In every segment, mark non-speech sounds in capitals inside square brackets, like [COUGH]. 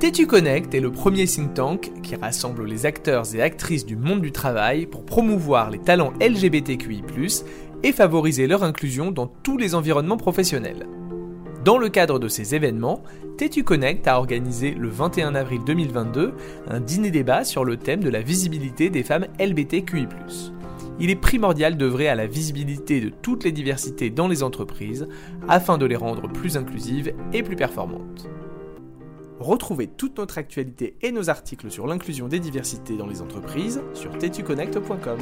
Tétu Connect est le premier think tank qui rassemble les acteurs et actrices du monde du travail pour promouvoir les talents LGBTQI+, et favoriser leur inclusion dans tous les environnements professionnels. Dans le cadre de ces événements, Tétu Connect a organisé le 21 avril 2022 un dîner-débat sur le thème de la visibilité des femmes LGBTQI+. Il est primordial d'œuvrer à la visibilité de toutes les diversités dans les entreprises afin de les rendre plus inclusives et plus performantes. Retrouvez toute notre actualité et nos articles sur l'inclusion des diversités dans les entreprises sur tetuconnect.com.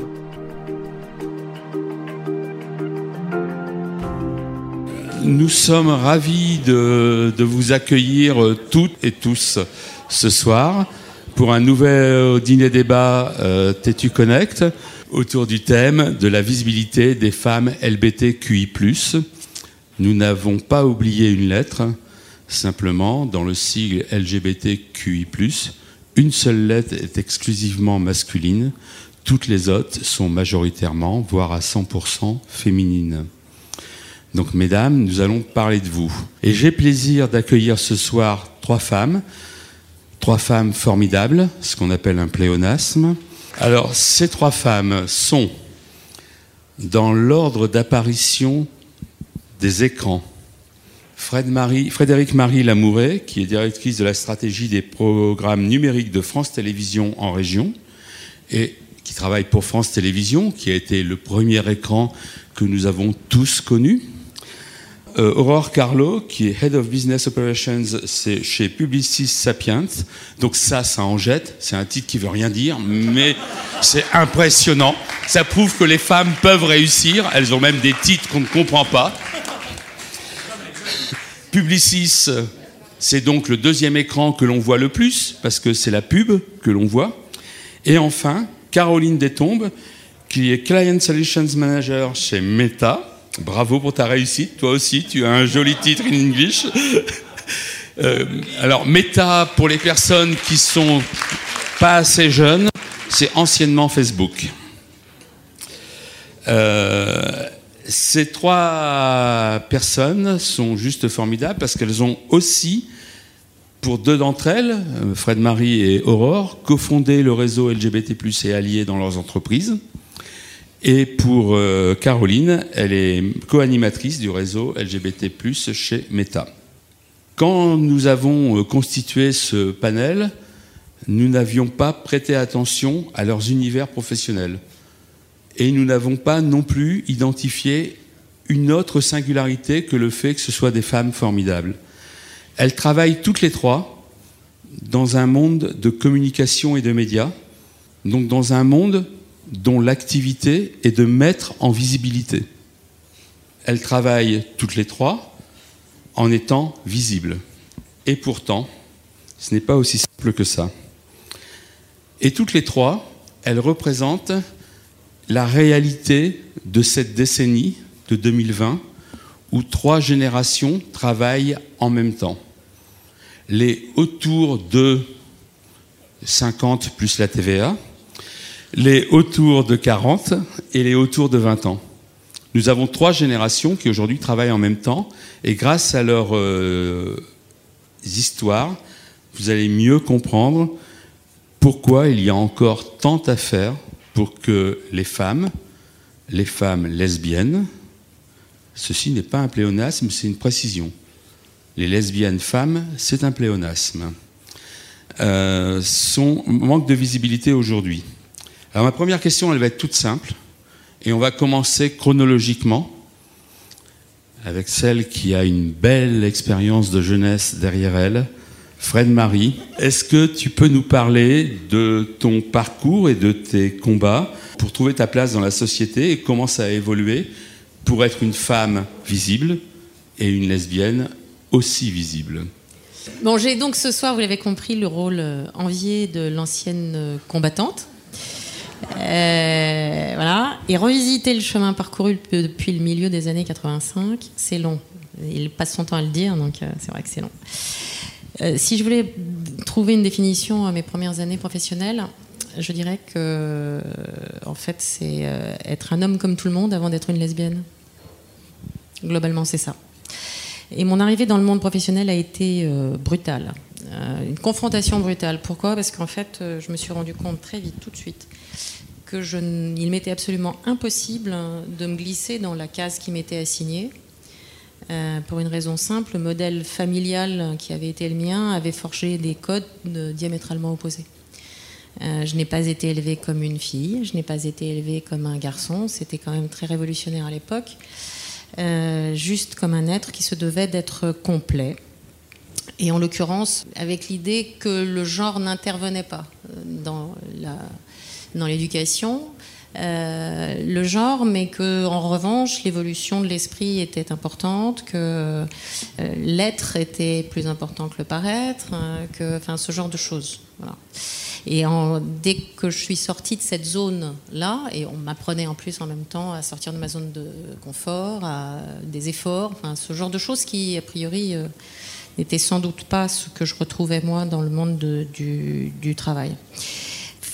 Nous sommes ravis de, vous accueillir euh, toutes et tous ce soir pour un nouvel dîner débat euh, Connect autour du thème de la visibilité des femmes LBTQI+. Nous n'avons pas oublié une lettre, simplement dans le sigle LGBTQI+, une seule lettre est exclusivement masculine, toutes les autres sont majoritairement, voire à 100% féminines. Donc, mesdames, nous allons parler de vous. Et j'ai plaisir d'accueillir ce soir trois femmes, trois femmes formidables, ce qu'on appelle un pléonasme. Alors, ces trois femmes sont dans l'ordre d'apparition des écrans. Frédéric Marie Lamouret, qui est directrice de la stratégie des programmes numériques de France Télévisions en région, et qui travaille pour France Télévisions, qui a été le premier écran que nous avons tous connu. Euh, Aurore Carlo, qui est Head of Business Operations chez Publicis Sapiens. Donc ça, ça en jette. C'est un titre qui veut rien dire, mais c'est impressionnant. Ça prouve que les femmes peuvent réussir. Elles ont même des titres qu'on ne comprend pas. Publicis, c'est donc le deuxième écran que l'on voit le plus, parce que c'est la pub que l'on voit. Et enfin, Caroline Détombe, qui est Client Solutions Manager chez Meta. Bravo pour ta réussite, toi aussi, tu as un joli titre in English. [LAUGHS] Euh, alors, Meta, pour les personnes qui sont pas assez jeunes, c'est anciennement Facebook. Euh, ces trois personnes sont juste formidables parce qu'elles ont aussi, pour deux d'entre elles, euh, Fred Marie et Aurore, cofondé le réseau LGBT+, et alliés dans leurs entreprises. Et pour euh, Caroline, elle est co-animatrice du réseau LGBT+, chez Meta. Quand nous avons euh, constitué ce panel, nous n'avions pas prêté attention à leurs univers professionnels. Et nous n'avons pas non plus identifié une autre singularité que le fait que ce soit des femmes formidables. Elles travaillent toutes les trois dans un monde de communication et de médias, donc dans un monde dont l'activité est de mettre en visibilité. Elles travaillent toutes les trois en étant visibles. Et pourtant, ce n'est pas aussi simple que ça. Et toutes les trois, elles représentent la réalité de cette décennie de 2020 où trois générations travaillent en même temps. Les autour de 50 plus la TVA, les autour de 40 et les autour de 20 ans. Nous avons trois générations qui aujourd'hui travaillent en même temps et grâce à leurs euh, histoires, vous allez mieux comprendre pourquoi il y a encore tant à faire pour que les femmes, les femmes lesbiennes, ceci n'est pas un pléonasme, c'est une précision. Les lesbiennes femmes, c'est un pléonasme. Euh, sont, manque de visibilité aujourd'hui. Alors ma première question, elle va être toute simple, et on va commencer chronologiquement avec celle qui a une belle expérience de jeunesse derrière elle, Fred Marie. Est-ce que tu peux nous parler de ton parcours et de tes combats pour trouver ta place dans la société et comment ça a évolué pour être une femme visible et une lesbienne aussi visible? Bon, j'ai donc ce soir, vous l'avez compris, le rôle euh, envié de l'ancienne euh, combattante. Euh, voilà. Et revisiter le chemin parcouru depuis le milieu des années 85, c'est long. Il passe son temps à le dire, donc c'est vrai que c'est long. Euh, si je voulais trouver une définition à mes premières années professionnelles, je dirais que, en fait, c'est être un homme comme tout le monde avant d'être une lesbienne. Globalement, c'est ça. Et mon arrivée dans le monde professionnel a été brutale. une confrontation brutale. Pourquoi? Parce qu'en fait, je me suis rendu compte très vite, tout de suite, que il m'était absolument impossible de me glisser dans la case qui m'était assignée. Euh, pour une raison simple, le modèle familial qui avait été le mien avait forgé des codes diamétralement opposés. Euh, je n'ai pas été élevée comme une fille, je n'ai pas été élevée comme un garçon, c'était quand même très révolutionnaire à l'époque, euh, juste comme un être qui se devait d'être complet. Et en l'occurrence, avec l'idée que le genre n'intervenait pas dans l'éducation, euh, le genre, mais que en revanche l'évolution de l'esprit était importante, que euh, l'être était plus important que le paraître, hein, que, enfin ce genre de choses. Et dès que je suis sortie de cette zone-là, et on m'apprenait en plus en même temps à sortir de ma zone de confort, à des efforts, enfin, ce genre de choses qui, a priori, euh, n'étaient sans doute pas ce que je retrouvais moi dans le monde du, du travail.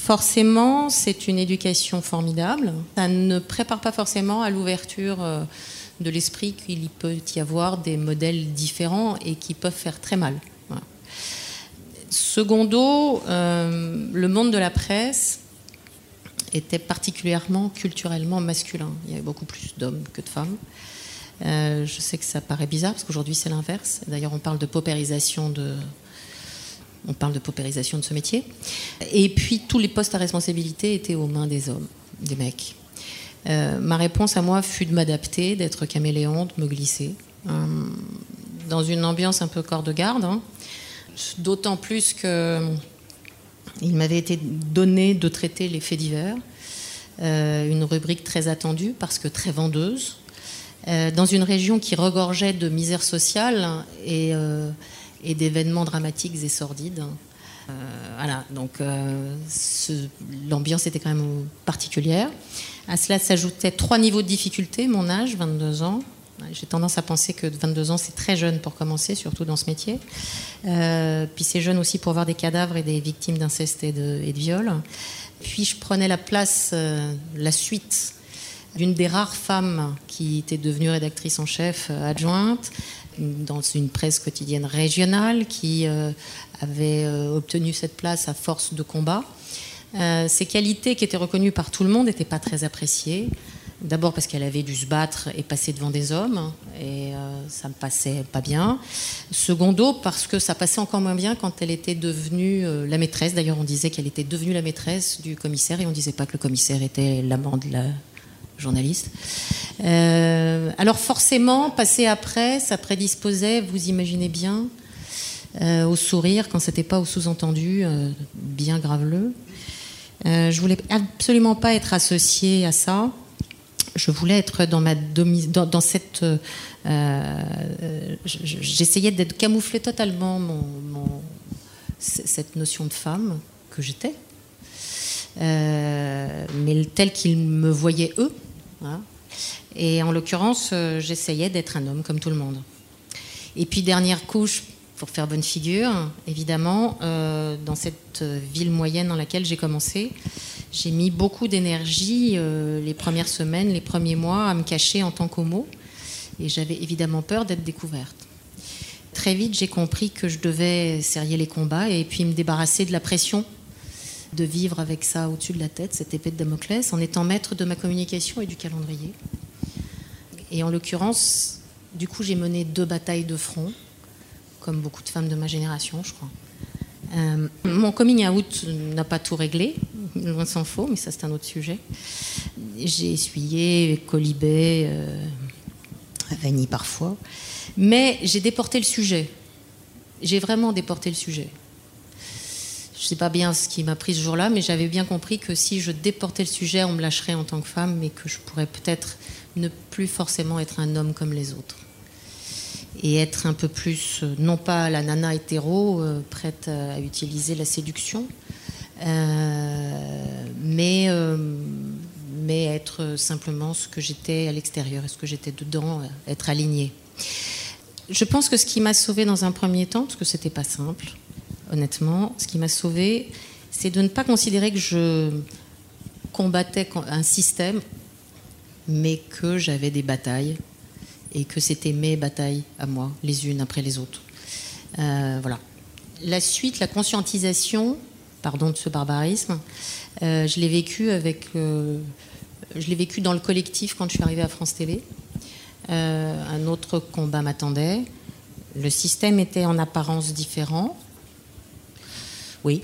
Forcément, c'est une éducation formidable. Ça ne prépare pas forcément à l'ouverture euh, de l'esprit qu'il peut y avoir des modèles différents et qui peuvent faire très mal. Secondo, euh, le monde de la presse était particulièrement culturellement masculin. Il y avait beaucoup plus d'hommes que de femmes. Euh, je sais que ça paraît bizarre parce qu'aujourd'hui c'est l'inverse. D'ailleurs, on parle de paupérisation de, on parle de paupérisation de ce métier. Et puis tous les postes à responsabilité étaient aux mains des hommes, des mecs. Euh, ma réponse à moi fut de m'adapter, d'être caméléon, de me glisser euh, dans une ambiance un peu corps de garde. Hein. D'autant plus que il m'avait été donné de traiter les faits divers, euh, une rubrique très attendue parce que très vendeuse, dans une région qui regorgeait de misère sociale et et d'événements dramatiques et sordides. Euh, voilà, donc euh, l'ambiance était quand même particulière. À cela s'ajoutaient trois niveaux de difficulté, mon âge, 22 ans. J'ai tendance à penser que 22 ans, c'est très jeune pour commencer, surtout dans ce métier. Euh, puis c'est jeune aussi pour voir des cadavres et des victimes d'inceste et de, et de viol. Puis je prenais la place, la suite d'une des rares femmes qui était devenue rédactrice en chef adjointe, dans une presse quotidienne régionale qui euh, avait euh, obtenu cette place à force de combat. Euh, ces qualités qui étaient reconnues par tout le monde n'étaient pas très appréciées. D'abord parce qu'elle avait dû se battre et passer devant des hommes, et ça ne passait pas bien. Secondo, parce que ça passait encore moins bien quand elle était devenue la maîtresse. D'ailleurs, on disait qu'elle était devenue la maîtresse du commissaire, et on ne disait pas que le commissaire était l'amant de la journaliste. Euh, alors forcément, passer après, ça prédisposait, vous imaginez bien, euh, au sourire quand c'était pas au sous-entendu, euh, bien graveleux. je voulais absolument pas être associée à ça. Je voulais être dans ma dans, cette. J'essayais d'être camouflée totalement mon, cette notion de femme que j'étais, mais telle qu'ils me voyaient eux. Et en l'occurrence, euh, j'essayais d'être un homme comme tout le monde. Et puis dernière couche, pour faire bonne figure, évidemment, euh, dans cette ville moyenne dans laquelle j'ai commencé, j'ai mis beaucoup d'énergie euh, les premières semaines, les premiers mois à me cacher en tant qu'homo. Et j'avais évidemment peur d'être découverte. Très vite, j'ai compris que je devais serrer les combats et puis me débarrasser de la pression de vivre avec ça au-dessus de la tête, cette épée de Damoclès, en étant maître de ma communication et du calendrier. Et en l'occurrence, du coup, j'ai mené deux batailles de front, comme beaucoup de femmes de ma génération, je crois. Euh, mon coming out n'a pas tout réglé, loin s'en faut, mais ça c'est un autre sujet. J'ai essuyé, colibé, euh, parfois, mais j'ai déporté le sujet. J'ai vraiment déporté le sujet. Je ne sais pas bien ce qui m'a pris ce jour-là, mais j'avais bien compris que si je déportais le sujet, on me lâcherait en tant que femme, mais que je pourrais peut-être ne plus forcément être un homme comme les autres. Et être un peu plus, euh, non pas la nana hétéro, euh, prête à utiliser la séduction, euh, mais, mais être simplement ce que j'étais à l'extérieur, ce que j'étais dedans, être alignée. Je pense que ce qui m'a sauvée dans un premier temps, parce que c'était pas simple, honnêtement. Ce qui m'a sauvée, c'est de ne pas considérer que je combattais un système, mais que j'avais des batailles et que c'était mes batailles à moi, les unes après les autres. Euh, voilà. la suite, la conscientisation, pardon de ce barbarisme, je l'ai vécu avec, je l'ai vécu dans le collectif quand je suis arrivée à France Télé. un autre combat m'attendait. Le système était en apparence différent. Oui,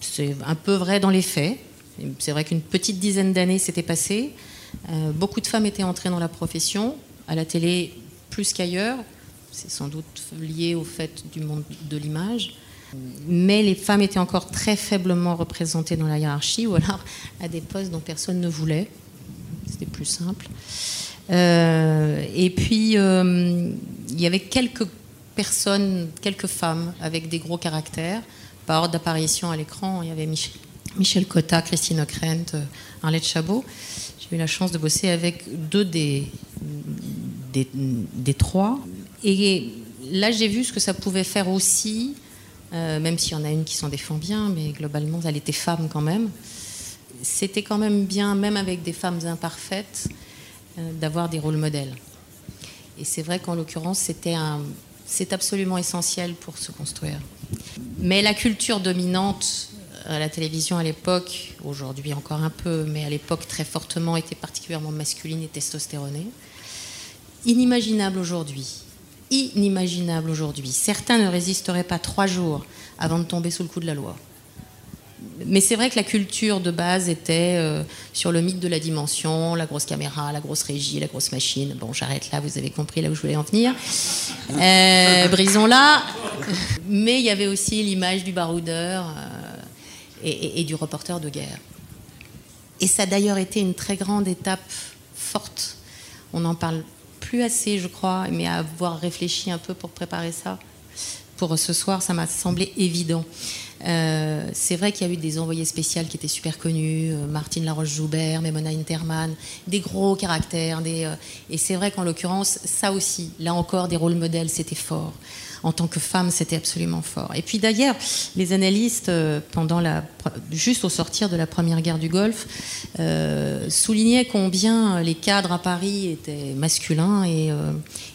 c'est un peu vrai dans les faits. C'est vrai qu'une petite dizaine d'années s'était passée. Euh, beaucoup de femmes étaient entrées dans la profession, à la télé plus qu'ailleurs. C'est sans doute lié au fait du monde de l'image. Mais les femmes étaient encore très faiblement représentées dans la hiérarchie, ou alors à des postes dont personne ne voulait. C'était plus simple. Euh, et puis, euh, il y avait quelques personnes, quelques femmes avec des gros caractères. Par ordre d'apparition à l'écran, il y avait Michel, Cotta, Christine Ockrent, euh, Arlette Chabot. J'ai eu la chance de bosser avec deux des, des, trois. Et là, j'ai vu ce que ça pouvait faire aussi, euh, même s'il y en a une qui s'en défend bien, mais globalement, elle était femme quand même. C'était quand même bien, même avec des femmes imparfaites, euh, d'avoir des rôles modèles. Et c'est vrai qu'en l'occurrence, c'était un, c'est absolument essentiel pour se construire. Mais la culture dominante à la télévision à l'époque, aujourd'hui encore un peu, mais à l'époque très fortement, était particulièrement masculine et testostéronée. Inimaginable aujourd'hui. Inimaginable aujourd'hui. Certains ne résisteraient pas trois jours avant de tomber sous le coup de la loi mais c'est vrai que la culture de base était euh, sur le mythe de la dimension, la grosse caméra, la grosse régie, la grosse machine. Bon, j'arrête là, vous avez compris là où je voulais en venir. Euh, brisons-la. Mais il y avait aussi l'image du baroudeur euh, et, et, du reporter de guerre. Et ça a d'ailleurs été une très grande étape forte. On n'en parle plus assez, je crois, mais à avoir réfléchi un peu pour préparer ça, pour ce soir, ça m'a semblé évident. Euh, c'est vrai qu'il y a eu des envoyés spéciaux qui étaient super connus, euh, Martine Laroche-Joubert, Memona Interman, des gros caractères. Euh, et c'est vrai qu'en l'occurrence, ça aussi, là encore, des rôles modèles, c'était fort. En tant que femme, c'était absolument fort. Et puis d'ailleurs, les analystes, pendant la, juste au sortir de la première guerre du Golfe, soulignaient combien les cadres à Paris étaient masculins et,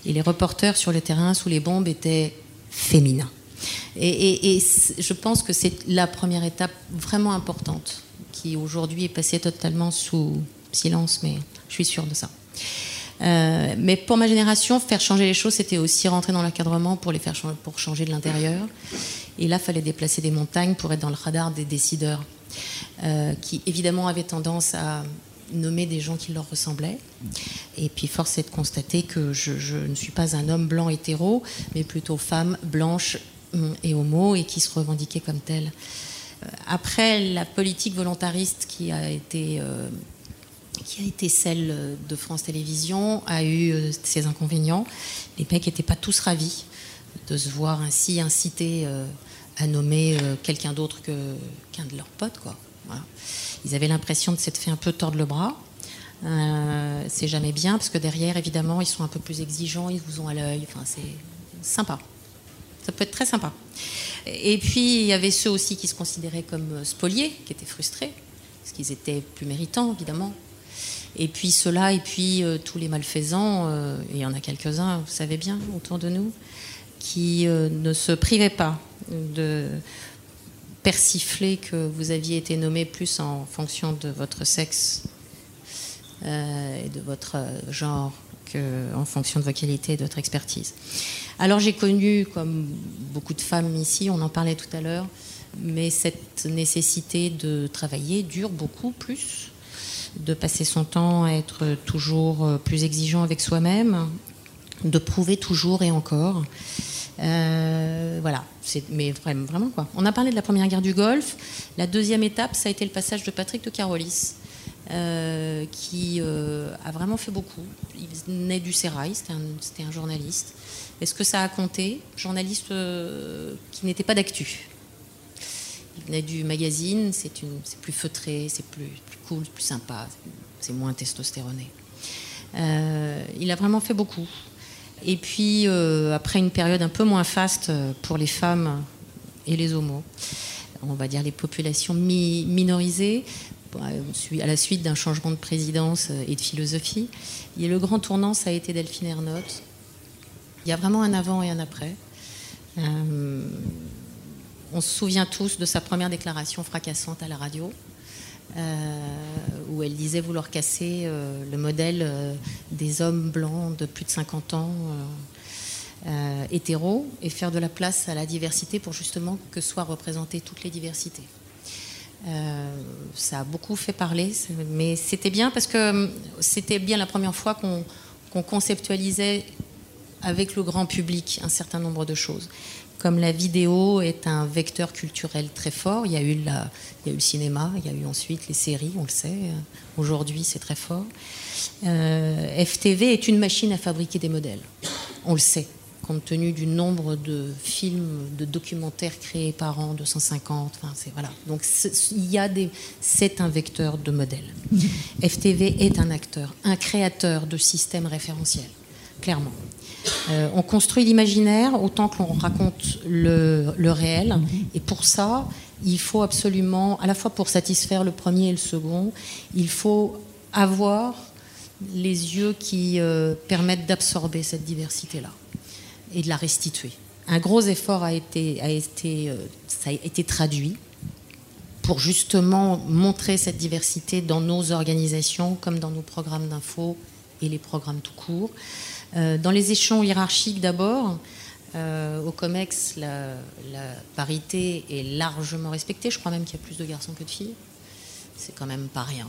et les reporters sur le terrain sous les bombes étaient féminins. Et, je pense que c'est la première étape vraiment importante qui aujourd'hui est passée totalement sous silence, mais je suis sûre de ça. Euh, mais pour ma génération, faire changer les choses, c'était aussi rentrer dans l'encadrement pour les faire changer, pour changer de l'intérieur. Et là, il fallait déplacer des montagnes pour être dans le radar des décideurs, euh, qui évidemment avaient tendance à nommer des gens qui leur ressemblaient. Et puis force est de constater que je, je ne suis pas un homme blanc hétéro, mais plutôt femme blanche et homo et qui se revendiquait comme tel. Euh, après, la politique volontariste qui a été, euh, qui a été celle de France Télévisions a eu euh, ses inconvénients. Les mecs n'étaient pas tous ravis de se voir ainsi incité à nommer quelqu'un d'autre qu'un de leurs potes. Quoi. Ils avaient l'impression de s'être fait un peu tordre le bras. c'est jamais bien parce que derrière, évidemment, ils sont un peu plus exigeants, ils vous ont à l'œil. Enfin, c'est sympa. Ça peut être très sympa. Et puis, il y avait ceux aussi qui se considéraient comme spoliés, qui étaient frustrés, parce qu'ils étaient plus méritants, évidemment. Et puis ceux-là, et puis euh, tous les malfaisants, euh, il y en a quelques-uns, vous savez bien, autour de nous, qui euh, ne se privaient pas de persifler que vous aviez été nommé plus en fonction de votre sexe et de votre genre qu'en fonction de vos qualités et de votre expertise. Alors j'ai connu, comme beaucoup de femmes ici, on en parlait tout à l'heure, mais cette nécessité de travailler dure beaucoup plus, de passer son temps à être toujours euh, plus exigeant avec soi-même, de prouver toujours et encore. Euh, voilà, mais vraiment, vraiment, quoi. On a parlé de la première guerre du Golfe. La deuxième étape, ça a été le passage de Patrick de Carolis, euh, qui a vraiment fait beaucoup. Il naît du Sérail, c'était un, journaliste. Est-ce que ça a compté? Journaliste euh, qui n'était pas d'actu. Il venait du magazine, c'est plus feutré, c'est plus, cool, plus sympa, c'est moins testostéroné. Euh, il a vraiment fait beaucoup. Et puis, euh, après une période un peu moins faste pour les femmes et les homos, on va dire les populations minorisées, à la suite d'un changement de présidence et de philosophie, et le grand tournant, ça a été Delphine Ernotte, il y a vraiment un avant et un après. Euh, on se souvient tous de sa première déclaration fracassante à la radio, où elle disait vouloir casser le modèle des hommes blancs de plus de 50 ans euh, hétéro et faire de la place à la diversité pour justement que soient représentées toutes les diversités. Euh, ça a beaucoup fait parler, mais c'était bien parce que hum, c'était bien la première fois qu'on conceptualisait avec le grand public un certain nombre de choses. Comme la vidéo est un vecteur culturel très fort, il y a eu, la, il y a eu le cinéma, il y a eu ensuite les séries, on le sait, aujourd'hui c'est très fort. Euh, FTV est une machine à fabriquer des modèles, on le sait compte tenu du nombre de films, de documentaires créés par an, 250. Enfin, c'est voilà. Donc il y a des, c'est un vecteur de modèle. [LAUGHS] FTV est un acteur, un créateur de systèmes référentiels, clairement. Euh, on construit l'imaginaire autant que l'on raconte le, le, réel. Et pour ça, il faut absolument, à la fois pour satisfaire le premier et le second, il faut avoir les yeux qui euh, permettent d'absorber cette diversité-là et de la restituer. Un gros effort euh, a été traduit pour justement montrer cette diversité dans nos organisations comme dans nos programmes d'info et les programmes tout court. Euh, dans les échelons hiérarchiques d'abord, euh, au COMEX, la, parité est largement respectée. Je crois même qu'il y a plus de garçons que de filles. C'est quand même pas rien.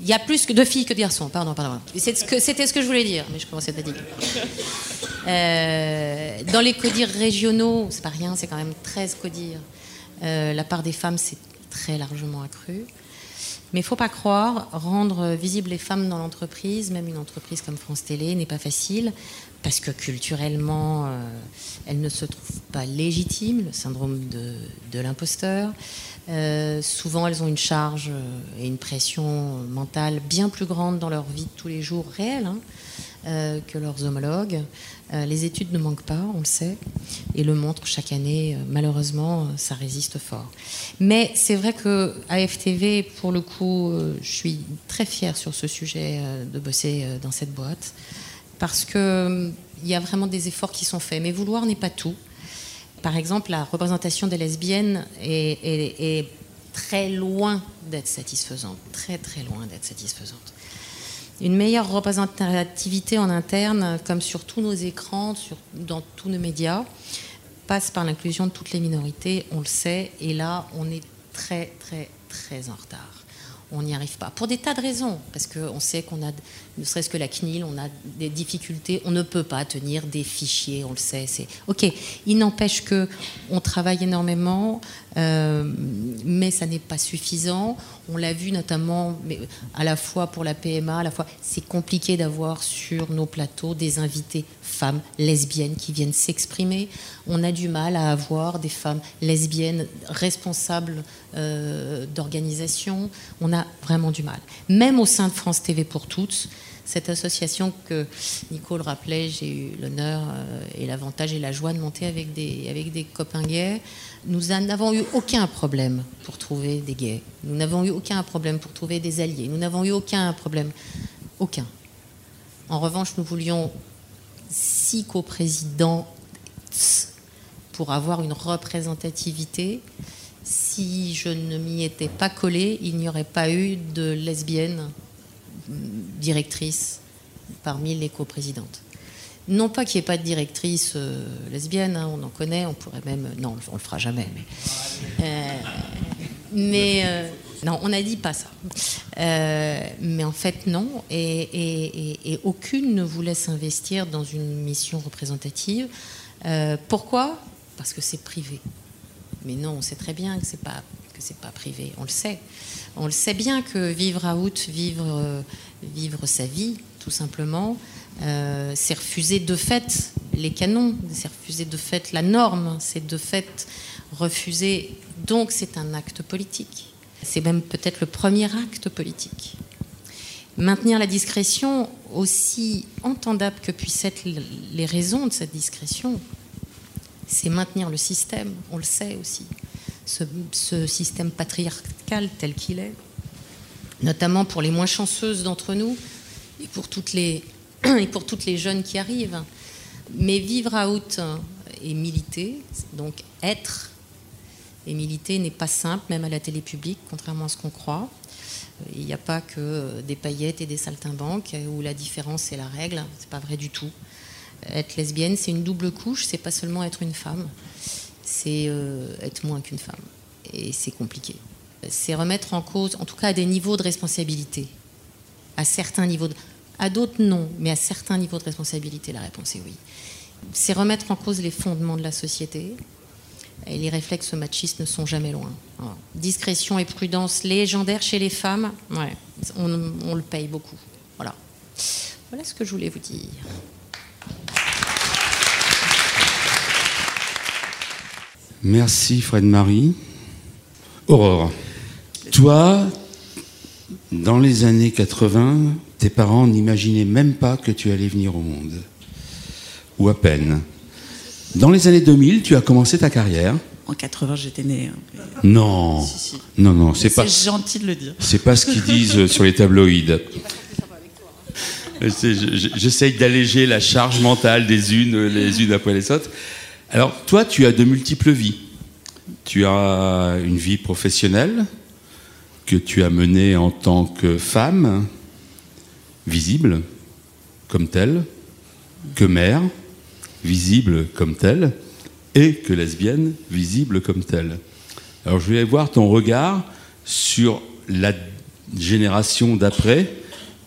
Il y a plus de filles que de garçons, pardon, pardon. C'était ce, que je voulais dire, mais je commençais à dire. Euh, dans les codires régionaux, c'est pas rien, c'est quand même 13 codires. Euh, la part des femmes s'est très largement accrue. Mais faut pas croire, rendre visibles les femmes dans l'entreprise, même une entreprise comme France Télé, n'est pas facile, parce que culturellement, euh, elles ne se trouvent pas légitimes, le syndrome de l'imposteur. Euh, souvent, elles ont une charge euh, et une pression mentale bien plus grande dans leur vie de tous les jours réelle hein, euh, que leurs homologues. les études ne manquent pas, on le sait, et le montrent chaque année. malheureusement, ça résiste fort. Mais c'est vrai que FTV, pour le coup, je suis très fière sur ce sujet de bosser dans cette boîte, parce qu'il il y a vraiment des efforts qui sont faits. Mais vouloir n'est pas tout par exemple, la représentation des lesbiennes est, très loin d'être satisfaisante, très très loin d'être satisfaisante. Une meilleure représentativité en interne, comme sur tous nos écrans, dans tous nos médias, passe par l'inclusion de toutes les minorités, on le sait, et là, on est très très très en retard on n'y arrive pas. Pour des tas de raisons, parce qu'on sait qu'on a, ne serait-ce que la CNIL, on a des difficultés, on ne peut pas tenir des fichiers, on le sait. C'est ok. Il n'empêche que on travaille énormément, euh, mais ça n'est pas suffisant. On l'a vu notamment, mais à la fois pour la PMA, à la fois, c'est compliqué d'avoir sur nos plateaux des invités femmes lesbiennes qui viennent s'exprimer. On a du mal à avoir des femmes lesbiennes responsables euh, d'organisation. On a vraiment du mal. Même au sein de France TV pour toutes, cette association que Nicole rappelait, j'ai eu l'honneur euh, et l'avantage et la joie de monter avec des, avec des copains gays. Nous n'avons eu aucun problème pour trouver des gays. Nous n'avons eu aucun problème pour trouver des alliés. Nous n'avons eu aucun problème. Aucun. En revanche, nous voulions six coprésidents pour avoir une représentativité. Si je ne m'y étais pas collée, il n'y aurait pas eu de lesbiennes directrices parmi les coprésidentes. Non pas qu'il n'y ait pas de directrice euh, lesbienne, hein, on en connaît, on pourrait même. Non, on le fera jamais, mais. Euh, euh, non, on n'a dit pas ça. mais en fait, non. Et, aucune ne voulait s'investir dans une mission représentative. pourquoi? Parce que c'est privé. Mais non, on sait très bien que c'est pas pas privé. On le sait. On le sait bien que vivre à vivre, vivre sa vie, tout simplement, euh, c'est refuser de fait les canons, c'est refuser de fait la norme, c'est de fait refuser. Donc c'est un acte politique. C'est même peut-être le premier acte politique. Maintenir la discrétion, aussi entendable que puissent être les raisons de cette discrétion, c'est maintenir le système, on le sait aussi, ce, système patriarcal tel qu'il est, notamment pour les moins chanceuses d'entre nous et pour toutes les [CLEARS THROAT] et pour toutes les jeunes qui arrivent. Mais vivre out et militer, donc être. Et militer n'est pas simple, même à la télé publique, contrairement à ce qu'on croit. Il n'y a pas que des paillettes et des saltimbanques où la différence est la règle. C'est pas vrai du tout. Être lesbienne, c'est une double couche. C'est pas seulement être une femme, c'est euh, être moins qu'une femme. Et c'est compliqué. C'est remettre en cause, en tout cas à des niveaux de responsabilité, à certains niveaux. De, à d'autres non, mais à certains niveaux de responsabilité, la réponse est oui. C'est remettre en cause les fondements de la société. Et les réflexes machistes ne sont jamais loin. Discrétion et prudence légendaires chez les femmes, on, le paye beaucoup. Voilà. Voilà ce que je voulais vous dire. Merci Fred Marie. Aurore, toi, dans les années 80, tes parents n'imaginaient même pas que tu allais venir au monde. Ou à peine. Dans les années 2000, tu as commencé ta carrière. En 80, j'étais née. Hein. Non. Non, non, c'est pas. C'est gentil de le dire. C'est pas ce qu'ils disent sur les tabloïds. [LAUGHS] J'essaye d'alléger la charge mentale des unes les unes après les autres. Alors, toi, tu as de multiples vies. Tu as une vie professionnelle que tu as menée en tant que femme, visible comme telle, que mère, visible comme telle, et que lesbienne, visible comme telle. Alors je voulais voir ton regard sur la génération d'après.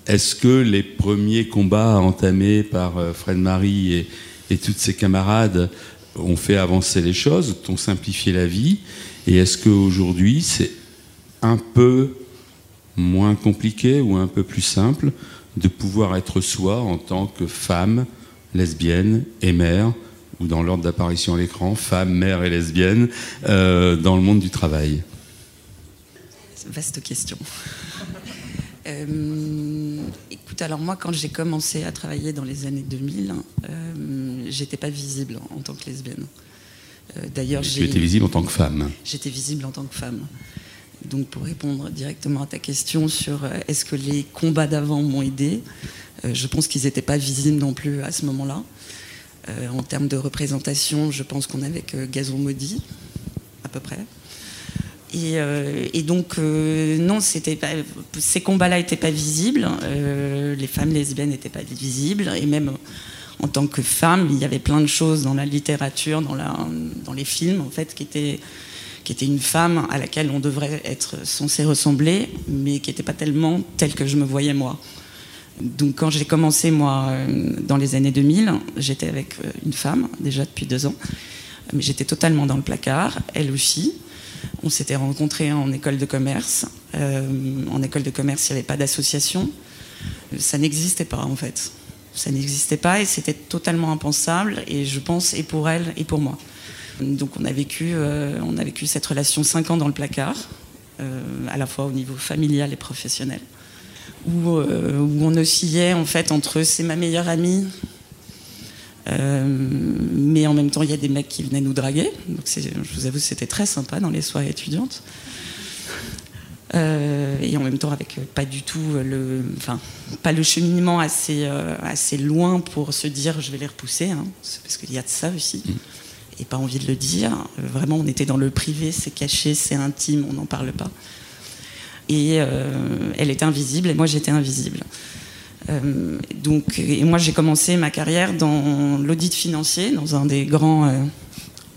Est-ce que les premiers combats entamés par euh, Fred Marie et, et toutes ses camarades ont fait avancer les choses, ont simplifié la vie? Et est-ce qu'aujourd'hui c'est un peu moins compliqué ou un peu plus simple de pouvoir être soi en tant que femme, lesbienne et mère, ou dans l'ordre d'apparition à l'écran, femme, mère et lesbienne, euh, dans le monde du travail Vaste question. euh, écoute, alors moi, quand j'ai commencé à travailler dans les années 2000, euh, j'étais pas visible en tant que lesbienne. Euh, d'ailleurs, tu étais visible en tant que femme. J'étais visible en tant que femme. Donc, pour répondre directement à ta question sur euh, est-ce que les combats d'avant m'ont aidé, euh, je pense qu'ils n'étaient pas visibles non plus à ce moment-là. Euh, en termes de représentation, je pense qu'on avait que Gazon Maudit, à peu près. Et, et donc, non, ces combats-là n'étaient pas visibles. les femmes lesbiennes n'étaient pas visibles. Et même en tant que femme, il y avait plein de choses dans la littérature, dans, les films, en fait, qui étaient une femme à laquelle on devrait être censé ressembler, mais qui n'était pas tellement telle que je me voyais moi. Donc quand j'ai commencé, moi, euh, dans les années 2000, j'étais avec euh, une femme, déjà depuis deux ans, mais j'étais totalement dans le placard, elle aussi. On s'était rencontrés en école de commerce. Euh, en école de commerce, il n'y avait pas d'association. Ça n'existait pas, en fait. Ça n'existait pas et c'était totalement impensable, et je pense, et pour elle, et pour moi. Donc on a vécu, on a vécu cette relation cinq ans dans le placard, à la fois au niveau familial et professionnel, où, euh, où, on oscillait en fait entre c'est ma meilleure amie, mais en même temps il y a des mecs qui venaient nous draguer. Donc je vous avoue c'était très sympa dans les soirées étudiantes. et en même temps avec pas du tout le, enfin pas le cheminement assez assez loin pour se dire je vais les repousser, hein, parce qu'il y a de ça aussi. Mmh et pas envie de le dire. Euh, vraiment, on était dans le privé, c'est caché, c'est intime, on n'en parle pas. Et euh, elle était invisible et moi j'étais invisible. Euh, donc, et moi j'ai commencé ma carrière dans l'audit financier, dans un des grands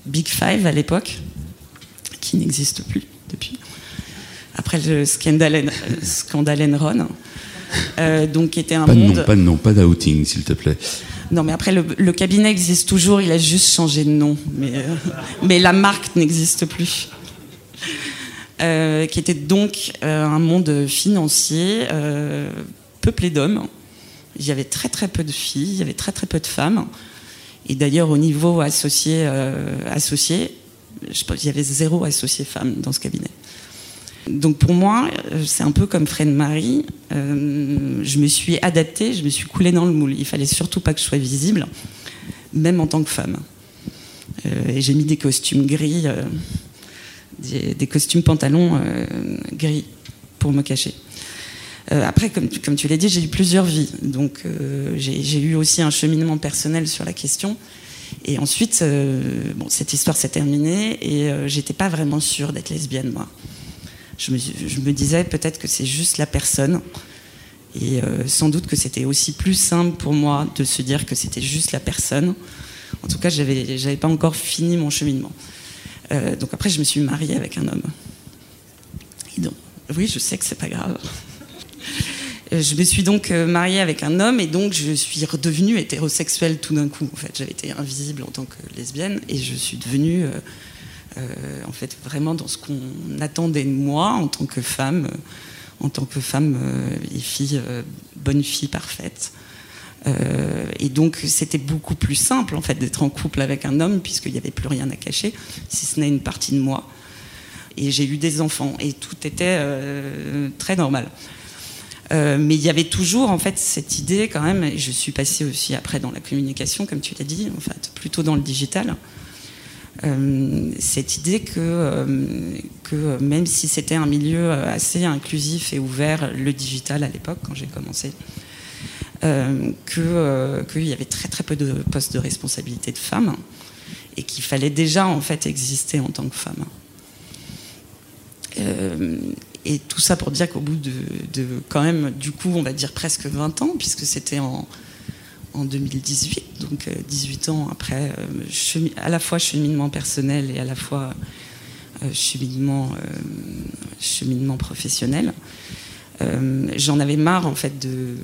Big Five à l'époque, qui n'existe plus depuis. Après le scandale, scandale Enron. donc, qui était un pas monde. De nom, pas de nom, pas d'outing, s'il te plaît. Non, mais après, le, cabinet existe toujours, il a juste changé de nom. Mais, euh, mais la marque n'existe plus. Euh, qui était donc euh, un monde financier peuplé d'hommes. Il y avait très très peu de filles, il y avait très très peu de femmes. Et d'ailleurs, au niveau associé, associé il y avait zéro associé femme dans ce cabinet. Donc pour moi, euh, c'est un peu comme Fred Marie. Euh, je me suis adaptée, je me suis coulée dans le moule. Il fallait surtout pas que je sois visible, même en tant que femme. Euh, et j'ai mis des costumes gris, des, costumes pantalons gris pour me cacher. après, comme, tu l'as dit, j'ai eu plusieurs vies. Donc j'ai eu aussi un cheminement personnel sur la question. Et ensuite, bon, cette histoire s'est terminée et j'étais pas vraiment sûre d'être lesbienne, moi. Je me, je me disais peut-être que c'est juste la personne. Et sans doute que c'était aussi plus simple pour moi de se dire que c'était juste la personne. En tout cas, j'avais pas encore fini mon cheminement. Donc après, je me suis mariée avec un homme. donc, oui, je sais que c'est pas grave. Euh, je me suis donc euh, mariée avec un homme et donc je suis redevenue hétérosexuelle tout d'un coup. En fait, j'avais été invisible en tant que lesbienne et je suis devenue, euh, en fait, vraiment dans ce qu'on attendait de moi en tant que femme, en tant que femme et fille, bonne fille parfaite. Et donc c'était beaucoup plus simple en fait d'être en couple avec un homme puisqu'il n'y avait plus rien à cacher, si ce n'est une partie de moi. Et j'ai eu des enfants et tout était très normal. Euh, mais il y avait toujours en fait cette idée quand même, et je suis passée aussi après dans la communication, comme tu l'as dit, en fait, plutôt dans le digital, euh, cette idée euh, que même si c'était un milieu assez inclusif et ouvert, le digital à l'époque, quand j'ai commencé, qu'il y avait très très peu de postes de responsabilité de femmes et qu'il fallait déjà en fait exister en tant que femme et tout ça pour dire qu'au bout de, quand même, du coup, on va dire presque 20 ans, puisque c'était en, en 2018, donc 18 euh, ans après, euh, à la fois cheminement personnel et à la fois euh, cheminement, cheminement professionnel. j'en avais marre en fait de,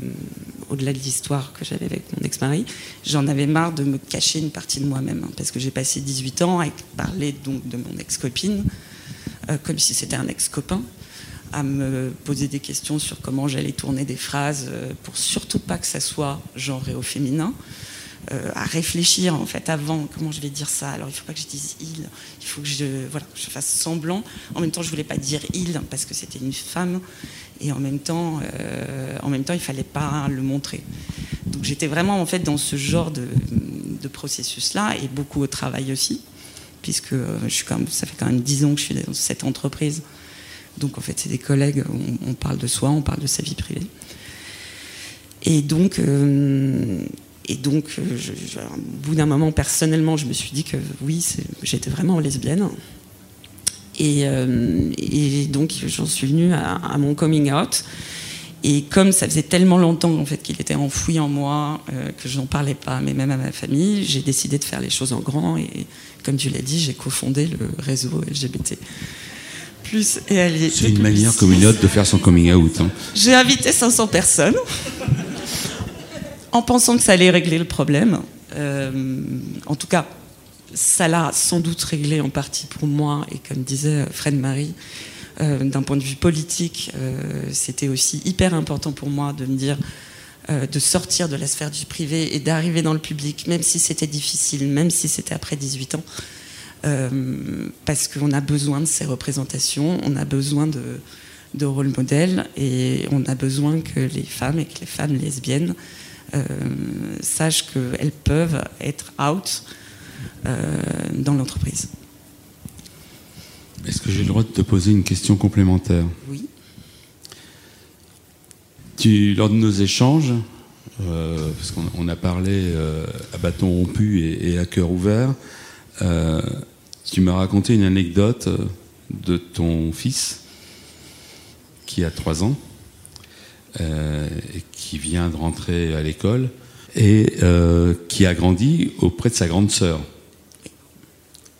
au-delà de l'histoire que j'avais avec mon ex-mari, j'en avais marre de me cacher une partie de moi-même, hein, parce que j'ai passé 18 ans à parler donc de mon ex-copine, comme si c'était un ex-copain, à me poser des questions sur comment j'allais tourner des phrases euh, pour surtout pas que ça soit genré au féminin. Euh, à réfléchir en fait avant comment je vais dire ça. Alors il faut pas que je dise il, il faut que je voilà je fasse semblant. En même temps je voulais pas dire il parce que c'était une femme et en même temps euh, en même temps il fallait pas le montrer. Donc j'étais vraiment en fait dans ce genre de, de processus là et beaucoup au travail aussi puisque je suis quand même, ça fait quand même dix ans que je suis dans cette entreprise donc en fait, c'est des collègues, on, parle de soi, on parle de sa vie privée. Et donc, euh, et donc euh, au bout d'un moment, personnellement, je me suis dit que oui, j'étais vraiment lesbienne. Et, euh, donc, j'en suis venue à, mon coming out. Et comme ça faisait tellement longtemps en fait qu'il était enfoui en moi que je n'en parlais pas, mais même à ma famille, j'ai décidé de faire les choses en grand. Et comme tu l'as dit, j'ai cofondé le réseau LGBT. C'est une manière comme une autre de faire son coming out. Hein. J'ai invité 500 personnes en pensant que ça allait régler le problème. Euh, en tout cas, ça l'a sans doute réglé en partie pour moi. Et comme disait Fred Marie, euh, d'un point de vue politique, euh, c'était aussi hyper important pour moi de me dire de sortir de la sphère du privé et d'arriver dans le public, même si c'était difficile, même si c'était après 18 ans. Euh, parce qu'on a besoin de ces représentations, on a besoin de, de rôle modèles et on a besoin que les femmes et que les femmes lesbiennes euh, sachent qu'elles peuvent être out euh, dans l'entreprise. Est-ce que j'ai le droit de te poser une question complémentaire? Oui. Tu, lors de nos échanges, parce qu'on a parlé à bâton rompu et, et à cœur ouvert, euh, tu m'as raconté une anecdote euh, de ton fils qui a 3 ans euh, et qui vient de rentrer à l'école et qui a grandi auprès de sa grande sœur.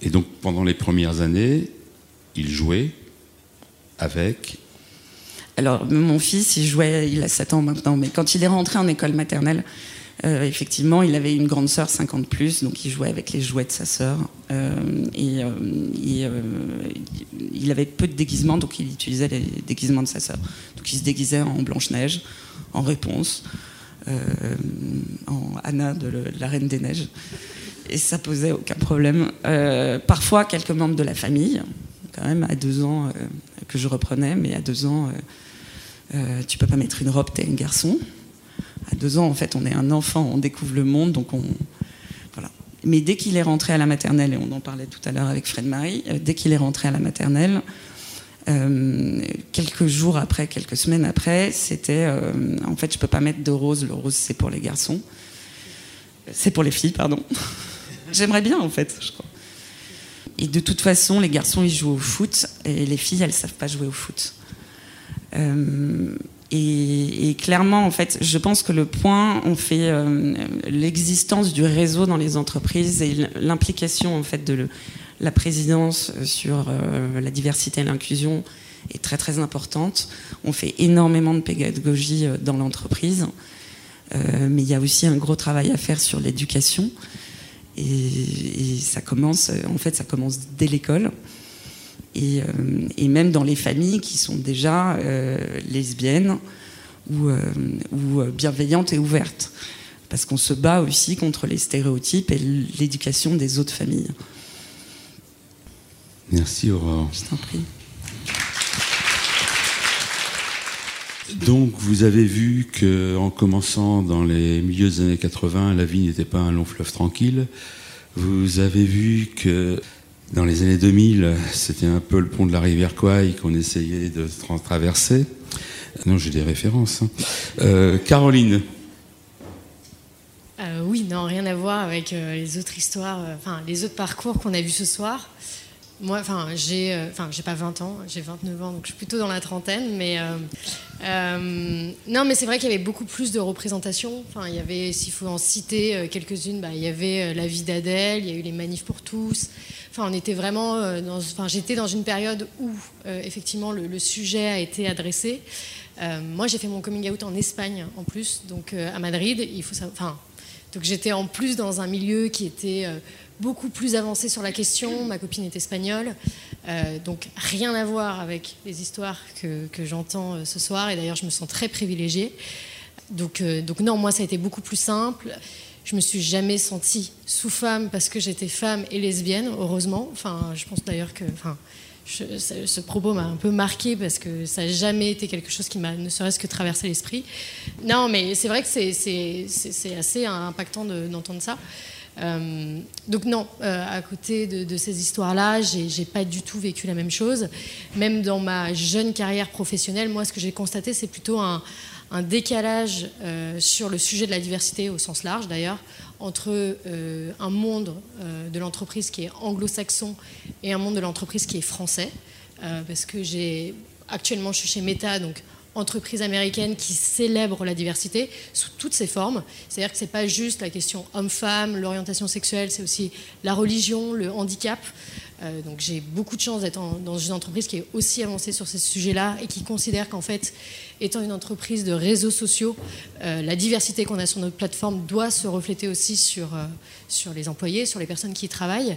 Et donc pendant les premières années, il jouait avec alors, mon fils, il jouait, il a 7 ans maintenant, mais quand il est rentré en école maternelle, euh, effectivement, il avait une grande sœur 50 plus, donc il jouait avec les jouets de sa sœur. Euh, et, euh, il avait peu de déguisements, donc il utilisait les déguisements de sa sœur. Donc il se déguisait en Blanche-Neige, en réponse, en Anna de, la Reine des Neiges. Et ça posait aucun problème. parfois, quelques membres de la famille, quand même, à deux ans, que je reprenais, mais à deux ans, tu peux pas mettre une robe, t'es un garçon à deux ans, en fait, on est un enfant, on découvre le monde, donc on. Mais dès qu'il est rentré à la maternelle, et on en parlait tout à l'heure avec Fred Marie, euh, dès qu'il est rentré à la maternelle, euh, quelques jours après, quelques semaines après, c'était euh, en fait, je peux pas mettre de rose. Le rose, c'est pour les garçons. C'est pour les filles, pardon. [LAUGHS] J'aimerais bien, en fait, je crois. Et de toute façon, les garçons, ils jouent au foot, et les filles, elles savent pas jouer au foot. Euh, et, clairement, en fait, je pense que le point, on fait euh, l'existence du réseau dans les entreprises et l'implication, en fait, de la présidence sur euh, la diversité et l'inclusion est très très importante. On fait énormément de pédagogie dans l'entreprise, mais il y a aussi un gros travail à faire sur l'éducation. Et, ça commence, en fait, ça commence dès l'école. Et, euh, même dans les familles qui sont déjà euh, lesbiennes ou, euh, ou, bienveillantes et ouvertes. Parce qu'on se bat aussi contre les stéréotypes et l'éducation des autres familles. Merci Aurore. Je t'en prie. Donc vous avez vu qu'en commençant dans les milieux des années 80, la vie n'était pas un long fleuve tranquille. Vous avez vu que dans les années 2000, c'était un peu le pont de la rivière Kouai qu'on essayait de traverser. Non, j'ai des références. Hein. Euh, Caroline. Euh, oui, non, rien à voir avec euh, les autres histoires, enfin les autres parcours qu'on a vus ce soir. Moi, enfin, j'ai, euh, enfin, j'ai pas 20 ans, j'ai 29 ans, donc je suis plutôt dans la trentaine. Mais euh, euh, non, mais c'est vrai qu'il y avait beaucoup plus de représentations. Enfin, il y avait, s'il faut en citer quelques-unes, bah, il y avait la vie d'Adèle, il y a eu les manifs pour tous. Enfin, on était vraiment, enfin, j'étais dans une période où effectivement le, sujet a été adressé. moi, j'ai fait mon coming out en Espagne en plus, donc à Madrid. Il faut, enfin, donc j'étais en plus dans un milieu qui était beaucoup plus avancé sur la question. Ma copine est espagnole, euh, donc rien à voir avec les histoires que, j'entends euh, ce soir. Et d'ailleurs, je me sens très privilégiée. Donc, euh, donc non, moi, ça a été beaucoup plus simple. Je me suis jamais sentie sous femme parce que j'étais femme et lesbienne, heureusement. Enfin, je pense d'ailleurs que, enfin, ce propos m'a un peu marqué parce que ça n'a jamais été quelque chose qui m'a ne serait-ce que traversé l'esprit. Non, mais c'est vrai que c'est assez impactant d'entendre ça. Euh, donc non, euh, à côté de, ces histoires-là, j'ai pas du tout vécu la même chose. Même dans ma jeune carrière professionnelle, moi, ce que j'ai constaté, c'est plutôt un, décalage euh, sur le sujet de la diversité au sens large, d'ailleurs, entre un monde de l'entreprise qui est anglo-saxon et un monde de l'entreprise qui est français. parce que j'ai actuellement, je suis chez Meta, donc entreprise américaine qui célèbre la diversité sous toutes ses formes. C'est-à-dire que ce n'est pas juste la question homme-femme, l'orientation sexuelle, c'est aussi la religion, le handicap. Euh, donc j'ai beaucoup de chance d'être dans une entreprise qui est aussi avancée sur ces sujets-là et qui considère qu'en fait, étant une entreprise de réseaux sociaux, euh, la diversité qu'on a sur notre plateforme doit se refléter aussi sur, euh, sur les employés, sur les personnes qui y travaillent.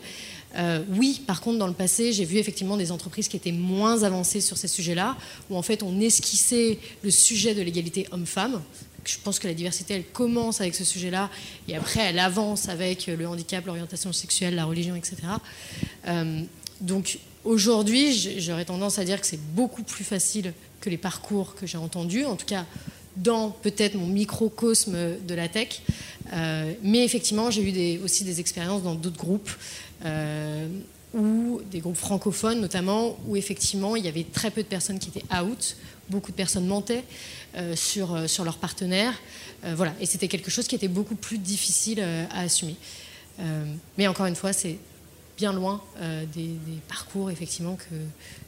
Oui, par contre, dans le passé, j'ai vu effectivement des entreprises qui étaient moins avancées sur ces sujets-là, où en fait on esquissait le sujet de l'égalité homme-femme. Je pense que la diversité, elle commence avec ce sujet-là, et après elle avance avec le handicap, l'orientation sexuelle, la religion, etc. Euh, donc aujourd'hui, j'aurais tendance à dire que c'est beaucoup plus facile que les parcours que j'ai entendus, en tout cas dans peut-être mon microcosme de la tech. Euh, mais effectivement, j'ai eu aussi des expériences dans d'autres groupes euh, ou des groupes francophones notamment, où effectivement il y avait très peu de personnes qui étaient out, beaucoup de personnes mentaient sur, euh, sur leurs partenaires. voilà, et c'était quelque chose qui était beaucoup plus difficile à assumer. mais encore une fois, c'est bien loin des, parcours effectivement que,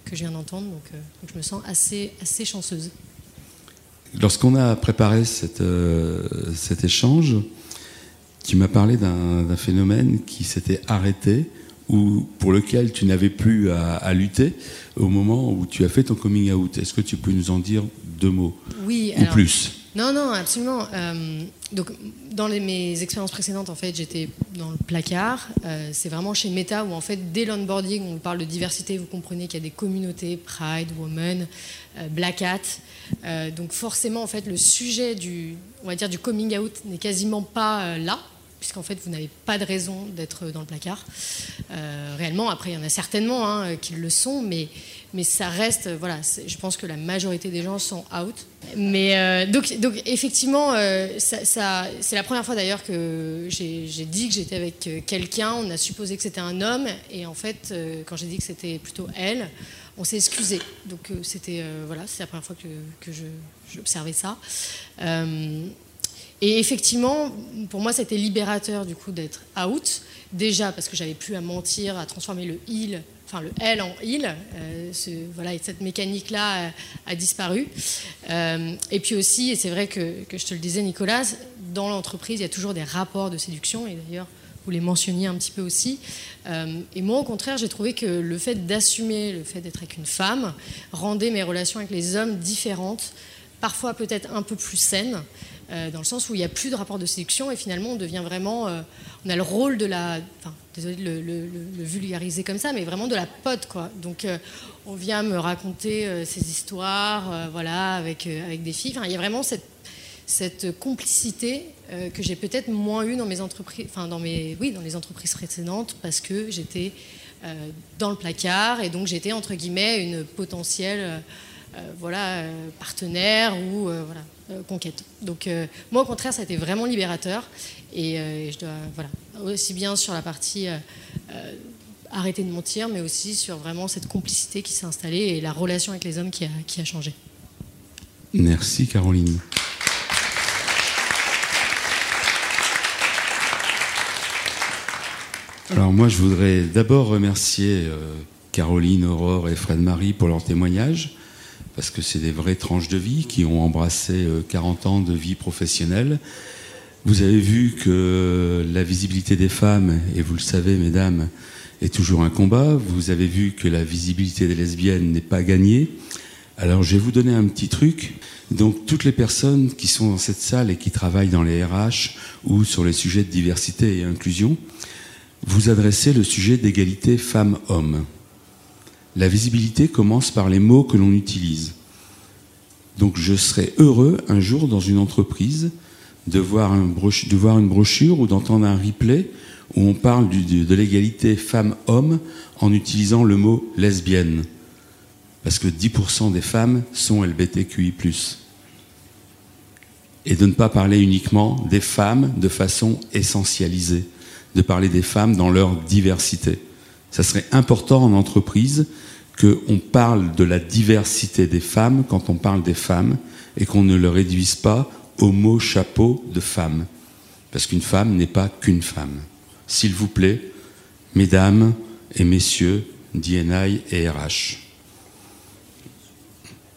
que je viens d'entendre, donc, je me sens assez, assez chanceuse. Lorsqu'on a préparé cet échange, tu m'as parlé d'un phénomène qui s'était arrêté ou pour lequel tu n'avais plus à, lutter au moment où tu as fait ton coming out. Est-ce que tu peux nous en dire deux mots Oui. Ou plus? Non, non, absolument. Euh, donc, dans mes expériences précédentes, en fait, j'étais dans le placard. Euh, c'est vraiment chez Meta où, en fait, dès l'onboarding, on parle de diversité. Vous comprenez qu'il y a des communautés, Pride, Women, euh, Black Hat. donc, forcément, en fait, le sujet du, on va dire, du coming out n'est quasiment pas là puisqu'en fait, vous n'avez pas de raison d'être dans le placard. Euh, réellement, après, il y en a certainement hein, qui le sont, mais, mais ça reste, voilà, je pense que la majorité des gens sont out. Mais euh, donc, donc, effectivement, euh, ça, c'est la première fois d'ailleurs que j'ai dit que j'étais avec quelqu'un. On a supposé que c'était un homme, et en fait, quand j'ai dit que c'était plutôt elle, on s'est excusé. Donc, c'était, voilà, c'est la première fois que, que j'observais ça. Et effectivement, pour moi, c'était libérateur du coup d'être out. Déjà parce que j'avais plus à mentir, à transformer le il, enfin le L en il. Euh, voilà, et cette mécanique-là a, disparu. Euh, et puis aussi, et c'est vrai que, que, je te le disais, Nicolas, dans l'entreprise, il y a toujours des rapports de séduction. Et d'ailleurs, vous les mentionniez un petit peu aussi. Euh, et moi, au contraire, j'ai trouvé que le fait d'assumer le fait d'être avec une femme rendait mes relations avec les hommes différentes, parfois peut-être un peu plus saines. Euh, dans le sens où il n'y a plus de rapport de séduction et finalement on devient vraiment, euh, on a le rôle de la, enfin, désolé de le, vulgariser comme ça, mais vraiment de la pote quoi. Donc euh, on vient me raconter ces histoires, voilà, avec avec des filles. Il y a vraiment cette cette complicité que j'ai peut-être moins eue dans mes entreprises, enfin dans mes, oui, dans les entreprises précédentes parce que j'étais dans le placard et donc j'étais entre guillemets une potentielle voilà partenaire ou voilà conquête. Donc euh, moi au contraire ça a été vraiment libérateur et, euh, je dois voilà aussi bien sur la partie arrêter de mentir mais aussi sur vraiment cette complicité qui s'est installée et la relation avec les hommes qui a, qui a changé. Merci Caroline. Alors moi je voudrais d'abord remercier Caroline, Aurore et Fred Marie pour leur témoignage parce que c'est des vraies tranches de vie qui ont embrassé 40 euh, ans de vie professionnelle. Vous avez vu que la visibilité des femmes, et vous le savez, mesdames, est toujours un combat. Vous avez vu que la visibilité des lesbiennes n'est pas gagnée. Alors, je vais vous donner un petit truc. Donc, toutes les personnes qui sont dans cette salle et qui travaillent dans les RH ou sur les sujets de diversité et inclusion, vous adressez le sujet d'égalité femmes-hommes. La visibilité commence par les mots que l'on utilise. Donc je serais heureux un jour dans une entreprise de voir, une brochure ou d'entendre un replay où on parle de l'égalité femmes-hommes en utilisant le mot lesbienne. Parce que 10% des femmes sont LBTQI. Et de ne pas parler uniquement des femmes de façon essentialisée, de parler des femmes dans leur diversité ça serait important en entreprise qu'on parle de la diversité des femmes quand on parle des femmes et qu'on ne le réduise pas au mot chapeau de femme. Parce qu'une femme n'est pas qu'une femme. S'il vous plaît, mesdames et messieurs d'INI et RH.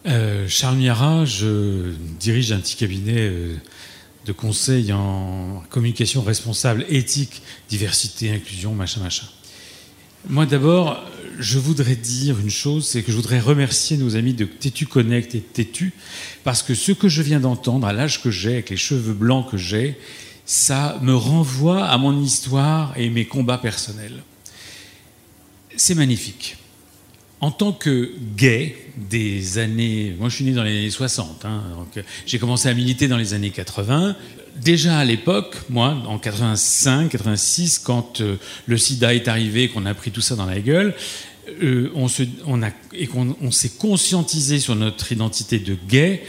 Euh, Charles Miara, je dirige un petit cabinet euh, de conseil en communication responsable, éthique, diversité, inclusion, machin, machin. Moi d'abord, je voudrais dire une chose, c'est que je voudrais remercier nos amis de Tétu Connect et Tétu, parce que ce que je viens d'entendre, à l'âge que j'ai, avec les cheveux blancs que j'ai, ça me renvoie à mon histoire et mes combats personnels. C'est magnifique. En tant que gay des années... Moi je suis né dans les années 60, hein, j'ai commencé à militer dans les années 80 déjà à l'époque, moi, en 85, 86, quand euh, le sida est arrivé, qu'on a pris tout ça dans la gueule, euh, on et qu'on s'est conscientisé sur notre identité de gay,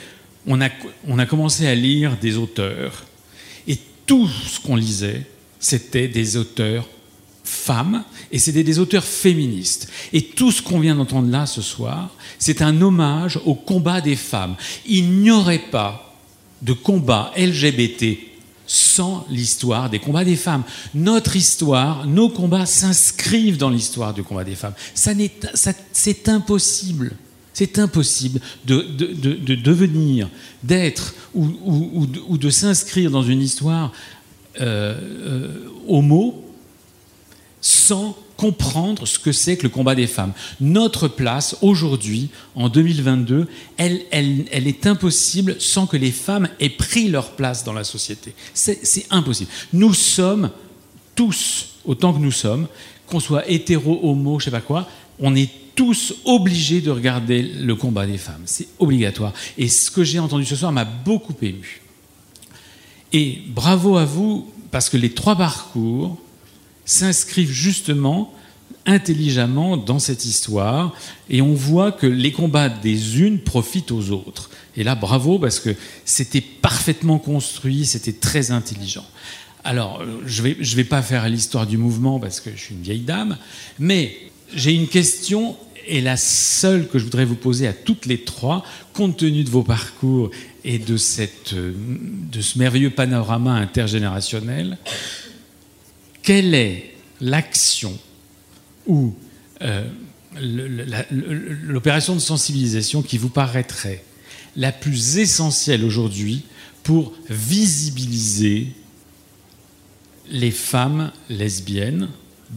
on a, on a commencé à lire des auteurs. Et tout ce qu'on lisait, c'était des auteurs femmes, et c'était des auteurs féministes. Et tout ce qu'on vient d'entendre là ce soir, c'est un hommage au combat des femmes. Il n'y aurait pas de combat LGBT sans l'histoire des combats des femmes. Notre histoire, nos combats s'inscrivent dans l'histoire du combat des femmes. C'est impossible. C'est impossible de, devenir, d'être ou, de s'inscrire dans une histoire euh, euh, homo sans comprendre ce que c'est que le combat des femmes. Notre place, aujourd'hui, en 2022, elle, elle, est impossible sans que les femmes aient pris leur place dans la société. C'est impossible. Nous sommes tous, autant que nous sommes, qu'on soit hétéro, homo, je sais pas quoi, on est tous obligés de regarder le combat des femmes. C'est obligatoire. Et ce que j'ai entendu ce soir m'a beaucoup ému. Et bravo à vous, parce que les trois parcours, s'inscrivent justement intelligemment dans cette histoire et on voit que les combats des unes profitent aux autres. Et là, bravo, parce que c'était parfaitement construit, c'était très intelligent. Alors, je ne vais, je vais pas faire l'histoire du mouvement parce que je suis une vieille dame, mais j'ai une question Et la seule que je voudrais vous poser à toutes les trois, compte tenu de vos parcours et de, cette, de ce merveilleux panorama intergénérationnel, quelle est l'action ou euh, l'opération de sensibilisation qui vous paraîtrait la plus essentielle aujourd'hui pour visibiliser les femmes lesbiennes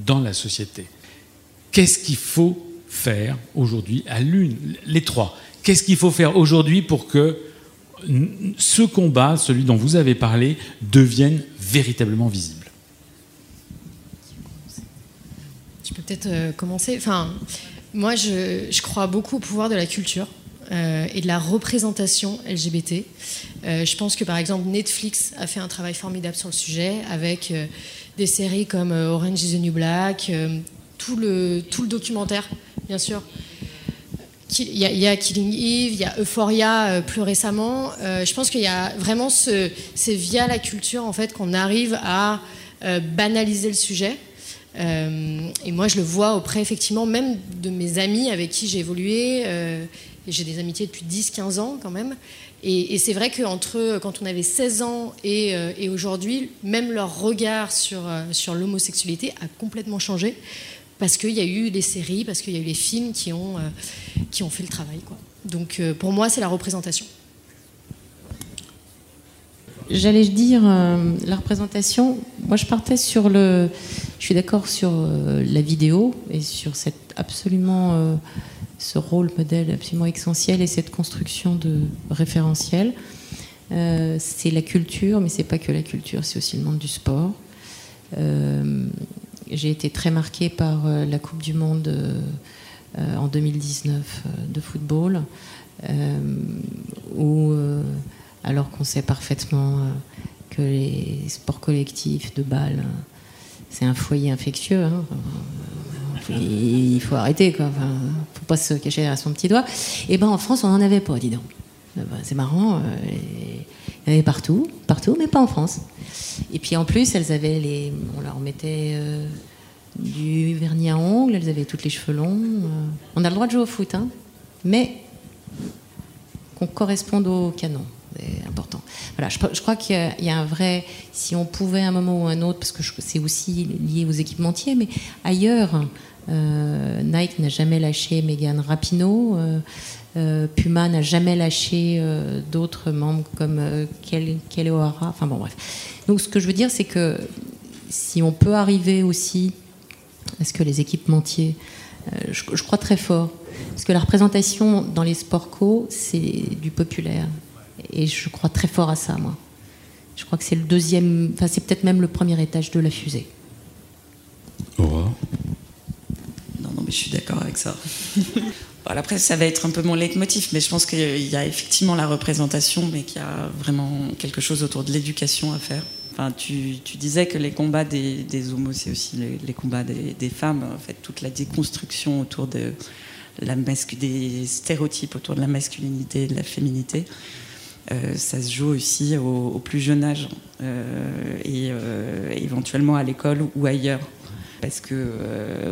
dans la société? Qu'est-ce qu'il faut faire aujourd'hui à l'une, les trois? Qu'est-ce qu'il faut faire aujourd'hui pour que ce combat, celui dont vous avez parlé, devienne véritablement visible? Je peux peut-être euh, commencer. Enfin, moi, je, crois beaucoup au pouvoir de la culture. Euh, et de la représentation LGBT. Euh, je pense que par exemple Netflix a fait un travail formidable sur le sujet avec des séries comme Orange is the New Black, tout, le, tout le documentaire, bien sûr. Il y, a, Killing Eve, il y a Euphoria plus récemment. je pense qu'il y a vraiment ce, c'est via la culture en fait qu'on arrive à banaliser le sujet et moi, je le vois auprès, effectivement, même de mes amis avec qui j'ai évolué. Euh, j'ai des amitiés depuis 10-15 ans quand même. Et, c'est vrai qu'entre quand on avait 16 ans et, euh, et aujourd'hui, même leur regard sur, sur l'homosexualité a complètement changé. Parce qu'il y a eu les séries, parce qu'il y a eu les films qui ont, qui ont fait le travail. Quoi. Donc pour moi, c'est la représentation. J'allais dire, la représentation, moi je partais sur le, je suis d'accord sur euh, la vidéo et sur cette absolument euh, ce rôle modèle absolument essentiel et cette construction de référentiel. Euh, c'est la culture, mais c'est pas que la culture, c'est aussi le monde du sport. J'ai été très marquée par la Coupe du Monde en 2019 de football, où, alors qu'on sait parfaitement que les sports collectifs de balles c'est un foyer infectieux. Hein. Il faut arrêter, quoi. Enfin, faut pas se cacher derrière son petit doigt. Et ben en France, on n'en avait pas, dis donc. Eh ben, c'est marrant. Euh, il y en avait partout, partout, mais pas en France. Et puis en plus, elles avaient les, on leur mettait euh, du vernis à ongles, elles avaient toutes les cheveux longs. Euh. On a le droit de jouer au foot, hein, mais qu'on corresponde au canon c'est important. Voilà, je, crois qu'il y, a un vrai. Si on pouvait à un moment ou un autre, parce que c'est aussi lié aux équipementiers, mais ailleurs, euh, Nike n'a jamais lâché Megan Rapinoe. Euh, euh, Puma n'a jamais lâché d'autres membres comme Kelly O'Hara. Enfin bon, bref. Donc ce que je veux dire, c'est que si on peut arriver aussi à ce que les équipementiers, je, je, crois très fort, parce que la représentation dans les sports co, c'est du populaire. Et je crois très fort à ça, moi. Je crois que c'est le deuxième, enfin c'est peut-être même le premier étage de la fusée. Non, non, mais je suis d'accord avec ça. [LAUGHS] après, ça va être un peu mon leitmotiv, mais je pense qu'il y a effectivement la représentation, mais qu'il y a vraiment quelque chose autour de l'éducation à faire. Enfin, tu, disais que les combats des, homos, c'est aussi les, combats des, femmes. En fait, toute la déconstruction autour de la des stéréotypes autour de la masculinité et de la féminité. Euh, ça se joue aussi au, plus jeune âge euh, et euh, éventuellement à l'école ou ailleurs. Parce que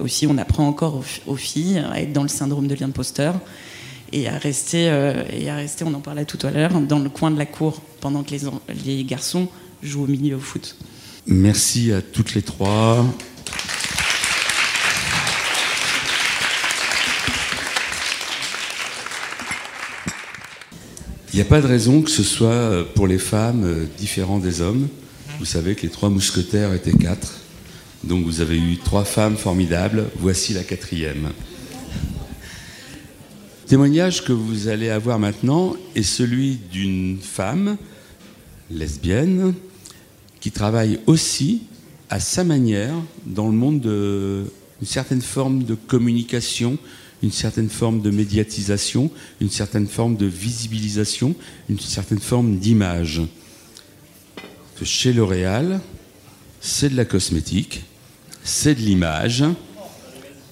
aussi on apprend encore aux, filles à être dans le syndrome de l'imposteur et à rester, et à rester, on en parlait tout à l'heure, dans le coin de la cour pendant que les, les garçons jouent au milieu au foot. Merci à toutes les trois. Il n'y a pas de raison que ce soit euh, pour les femmes euh, différent des hommes. Vous savez que les trois mousquetaires étaient quatre. Donc vous avez eu trois femmes formidables. Voici la quatrième. Le témoignage que vous allez avoir maintenant est celui d'une femme lesbienne qui travaille aussi à sa manière dans le monde d'une certaine forme de communication, une certaine forme de médiatisation, une certaine forme de visibilisation, une certaine forme d'image. Chez L'Oréal, c'est de la cosmétique, c'est de l'image,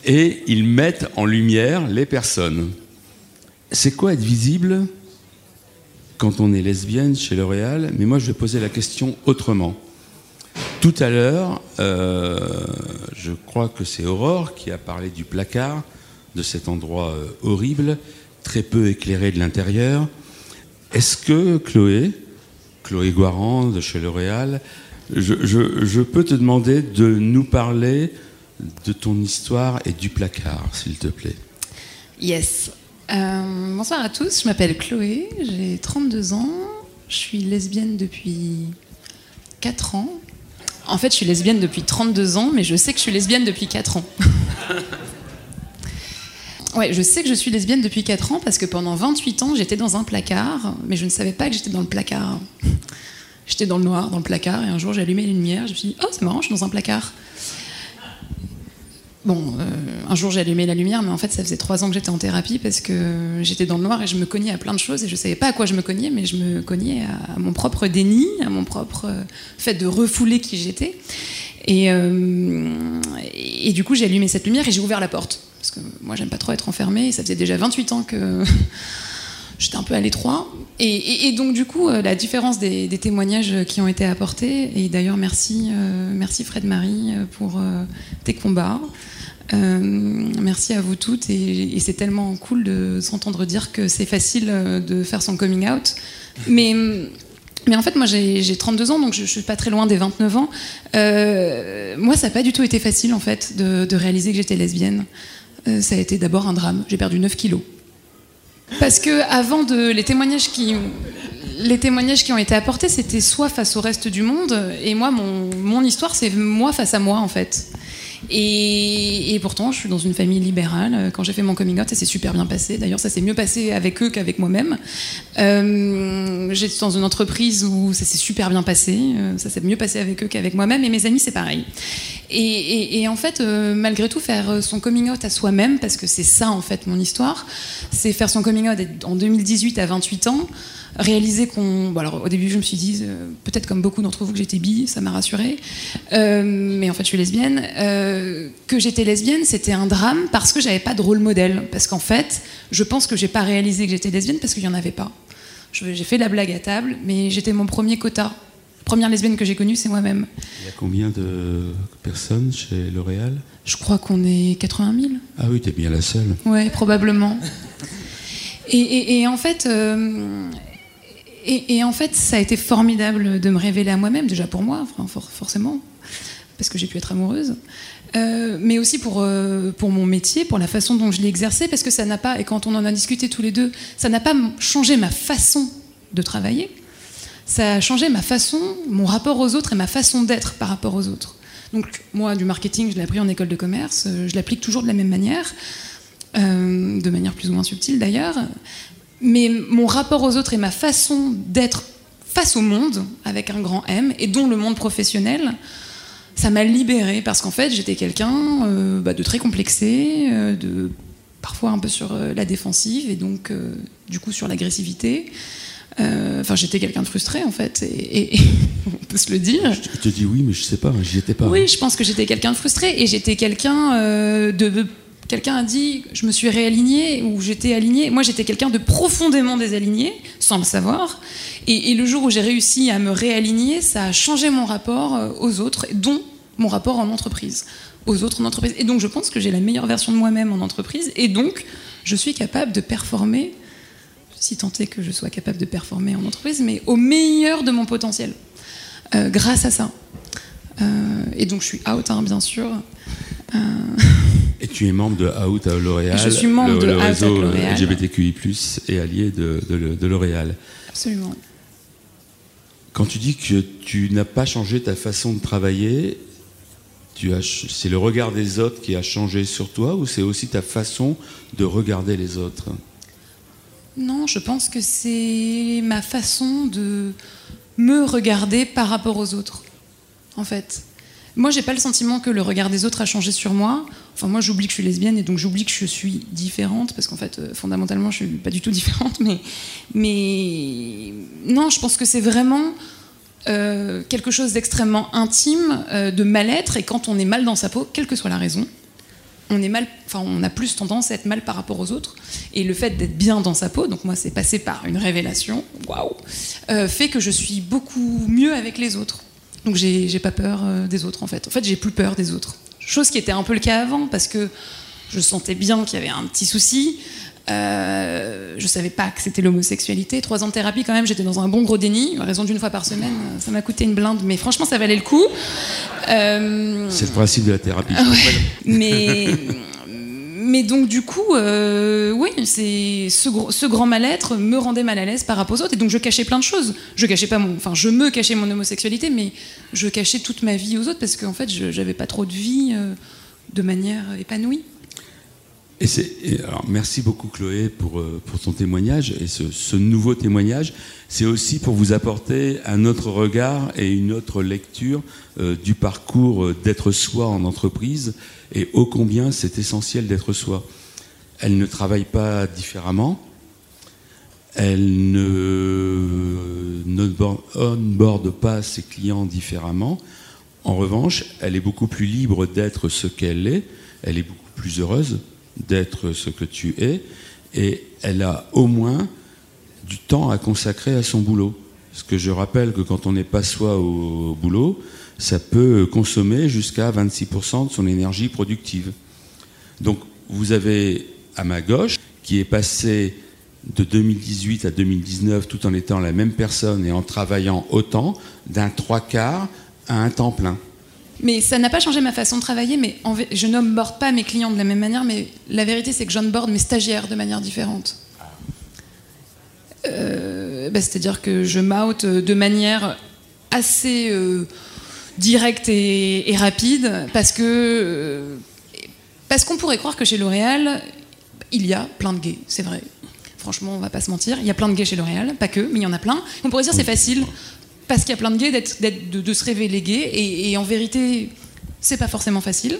et ils mettent en lumière les personnes. C'est quoi être visible quand on est lesbienne chez L'Oréal? Mais moi, je vais poser la question autrement. Tout à l'heure, euh, je crois que c'est Aurore qui a parlé du placard de cet endroit euh, horrible, très peu éclairé de l'intérieur. Est-ce que Chloé, Chloé Guaran de chez L'Oréal, je, je, peux te demander de nous parler de ton histoire et du placard, s'il te plaît? Yes. Euh, bonsoir à tous, je m'appelle Chloé, j'ai 32 ans, je suis lesbienne depuis 4 ans. En fait, je suis lesbienne depuis 32 ans, mais je sais que je suis lesbienne depuis 4 ans. [LAUGHS] ouais, je sais que je suis lesbienne depuis 4 ans parce que pendant 28 ans, j'étais dans un placard, mais je ne savais pas que j'étais dans le placard. J'étais dans le noir, dans le placard, et un jour j'ai allumé les lumières, je me suis dit, oh c'est marrant, je suis dans un placard. Bon, euh, un jour j'ai allumé la lumière, mais en fait ça faisait trois ans que j'étais en thérapie parce que j'étais dans le noir et je me cognais à plein de choses et je savais pas à quoi je me cognais, mais je me cognais à, mon propre déni, à mon propre euh, fait de refouler qui j'étais. Et, euh, et, du coup j'ai allumé cette lumière et j'ai ouvert la porte parce que moi j'aime pas trop être enfermée. Et ça faisait déjà 28 ans que [LAUGHS] j'étais un peu à l'étroit. Et, donc du coup, euh, la différence des, témoignages qui ont été apportés, et d'ailleurs merci, euh, merci Fred Marie euh, pour tes combats. merci à vous toutes et, c'est tellement cool de s'entendre dire que c'est facile de faire son coming out. Mais, mais en fait, moi j'ai 32 ans, donc je, je, suis pas très loin des 29 ans. moi, ça n'a pas du tout été facile en fait de réaliser que j'étais lesbienne. Ça a été d'abord un drame. J'ai perdu 9 kilos. Parce que avant de les témoignages qui ont été apportés, c'était soit face au reste du monde, et moi, mon histoire, c'est moi face à moi, en fait. Et, pourtant, je suis dans une famille libérale. Quand j'ai fait mon coming out, ça s'est super bien passé. D'ailleurs, ça s'est mieux passé avec eux qu'avec moi-même. Euh, j'étais dans une entreprise où ça s'est super bien passé. Euh, ça s'est mieux passé avec eux qu'avec moi-même. Et mes amis, c'est pareil. Et, en fait, euh, malgré tout, faire son coming out à soi-même, parce que c'est ça, en fait, mon histoire, c'est faire son coming out en 2018 à 28 ans réaliser qu'on. Bon, alors au début, je me suis dit, euh, peut-être comme beaucoup d'entre vous, que j'étais bi, ça m'a rassurée. Euh, mais en fait, je suis lesbienne. Euh, que j'étais lesbienne, c'était un drame parce que j'avais pas de rôle modèle. Parce qu'en fait, je pense que j'ai pas réalisé que j'étais lesbienne parce qu'il y en avait pas. J'ai fait la blague à table, mais j'étais mon premier quota. La première lesbienne que j'ai connue, c'est moi-même. Il y a combien de personnes chez L'Oréal? Je crois qu'on est 80 000. Ah oui, t'es bien la seule. Ouais, probablement. Et, et, en fait, et, en fait, ça a été formidable de me révéler à moi-même, déjà pour moi, forcément, parce que j'ai pu être amoureuse, euh, mais aussi pour, euh, pour mon métier, pour la façon dont je l'ai exercé, parce que ça n'a pas, et quand on en a discuté tous les deux, ça n'a pas changé ma façon de travailler, ça a changé ma façon, mon rapport aux autres et ma façon d'être par rapport aux autres. Donc moi, du marketing, je l'ai appris en école de commerce, euh, je l'applique toujours de la même manière, de manière plus ou moins subtile d'ailleurs, mais mon rapport aux autres et ma façon d'être face au monde, avec un grand M, et dont le monde professionnel, ça m'a libérée parce qu'en fait j'étais quelqu'un euh, bah, de très complexé, euh, de parfois un peu sur euh, la défensive et donc du coup sur l'agressivité. Enfin, j'étais quelqu'un de frustré en fait, et, [LAUGHS] on peut se le dire. Je te dis oui, mais je sais pas, j'y étais pas. Oui, je pense que j'étais quelqu'un de frustré et j'étais quelqu'un de Quelqu'un a dit je me suis réalignée ou j'étais alignée. Moi, j'étais quelqu'un de profondément désaligné, sans le savoir. Et, le jour où j'ai réussi à me réaligner, ça a changé mon rapport euh, aux autres, dont mon rapport en entreprise, aux autres en entreprise. Et donc, je pense que j'ai la meilleure version de moi-même en entreprise. Et donc, je suis capable de performer, si tant est que je sois capable de performer en entreprise, mais au meilleur de mon potentiel, euh, grâce à ça. Euh, et donc, je suis out, hein, bien sûr. [LAUGHS] Et tu es membre de Out à L'Oréal. Je suis membre le, de le réseau LGBTQI+, et allié de, de L'Oréal. Absolument. Quand tu dis que tu n'as pas changé ta façon de travailler, c'est le regard des autres qui a changé sur toi ou c'est aussi ta façon de regarder les autres? Non, je pense que c'est ma façon de me regarder par rapport aux autres, en fait. Moi, j'ai pas le sentiment que le regard des autres a changé sur moi. Enfin, moi, j'oublie que je suis lesbienne et donc j'oublie que je suis différente parce qu'en fait, euh, fondamentalement, je suis pas du tout [LAUGHS] différente. Mais, non, je pense que c'est vraiment euh, quelque chose d'extrêmement intime, euh, de mal-être. Et quand on est mal dans sa peau, quelle que soit la raison, on est mal, enfin, on a plus tendance à être mal par rapport aux autres. Et le fait d'être bien dans sa peau, donc moi, c'est passé par une révélation, waouh, fait que je suis beaucoup mieux avec les autres. Donc j'ai pas peur euh, des autres en fait. En fait, j'ai plus peur des autres. Chose qui était un peu le cas avant parce que je sentais bien qu'il y avait un petit souci. Euh, je savais pas que c'était l'homosexualité. Trois ans de thérapie, quand même, j'étais dans un bon gros déni. À raison d'une fois par semaine, ça m'a coûté une blinde, mais franchement, ça valait le coup. Euh, c'est le principe de la thérapie. [LAUGHS] mais, mais donc, du coup, euh, oui, c'est ce, grand mal-être me rendait mal à l'aise par rapport aux autres. Et donc, je cachais plein de choses. Je cachais pas mon, enfin, je me cachais mon homosexualité, mais je cachais toute ma vie aux autres parce qu'en fait, je n'avais pas trop de vie de manière épanouie. Et alors, merci beaucoup Chloé pour, euh, pour ton témoignage. Et ce, nouveau témoignage, c'est aussi pour vous apporter un autre regard et une autre lecture euh, du parcours euh, d'être soi en entreprise et ô combien c'est essentiel d'être soi. Elle ne travaille pas différemment. Elle ne, ne onboard pas ses clients différemment. En revanche, elle est beaucoup plus libre d'être ce qu'elle est. Elle est beaucoup plus heureuse d'être ce que tu es, et elle a au moins du temps à consacrer à son boulot. Parce que je rappelle que quand on n'est pas soi au, boulot, ça peut consommer jusqu'à 26% de son énergie productive. Donc vous avez à ma gauche, qui est passé de 2018 à 2019 tout en étant la même personne et en travaillant autant, d'un trois quarts à un temps plein. Mais ça n'a pas changé ma façon de travailler, mais je n'onboard pas mes clients de la même manière, mais la vérité c'est que j'onboard mes stagiaires de manière différente. Euh, bah, c'est-à-dire que je m'out de manière assez euh, directe et, rapide, parce que euh, parce qu'on pourrait croire que chez L'Oréal, il y a plein de gays, c'est vrai. Franchement, on va pas se mentir, il y a plein de gays chez L'Oréal, pas que, mais il y en a plein. On pourrait dire c'est facile parce qu'il y a plein de gays de, se révéler gay, et, en vérité, c'est pas forcément facile.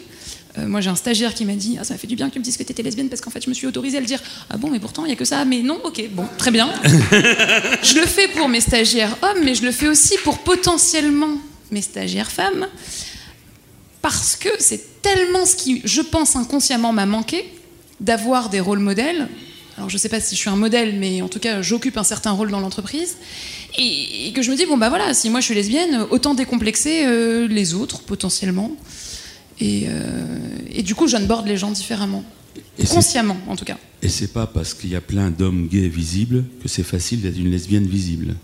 Euh, moi, j'ai un stagiaire qui m'a dit ah, Ça m'a fait du bien que tu me dises que tu étais lesbienne parce qu'en fait, je me suis autorisée à le dire. Ah bon, mais pourtant, il n'y a que ça. Mais non, ok, bon, très bien. [LAUGHS] je le fais pour mes stagiaires hommes, mais je le fais aussi pour potentiellement mes stagiaires femmes. Parce que c'est tellement ce qui, je pense, inconsciemment m'a manqué d'avoir des rôles modèles alors je ne sais pas si je suis un modèle, mais en tout cas j'occupe un certain rôle dans l'entreprise, et, que je me dis, bon bah voilà, si moi je suis lesbienne, autant décomplexer euh, les autres potentiellement. Et, euh, et du coup, j'onboard les gens différemment. consciemment en tout cas. Et c'est pas parce qu'il y a plein d'hommes gays visibles que c'est facile d'être une lesbienne visible.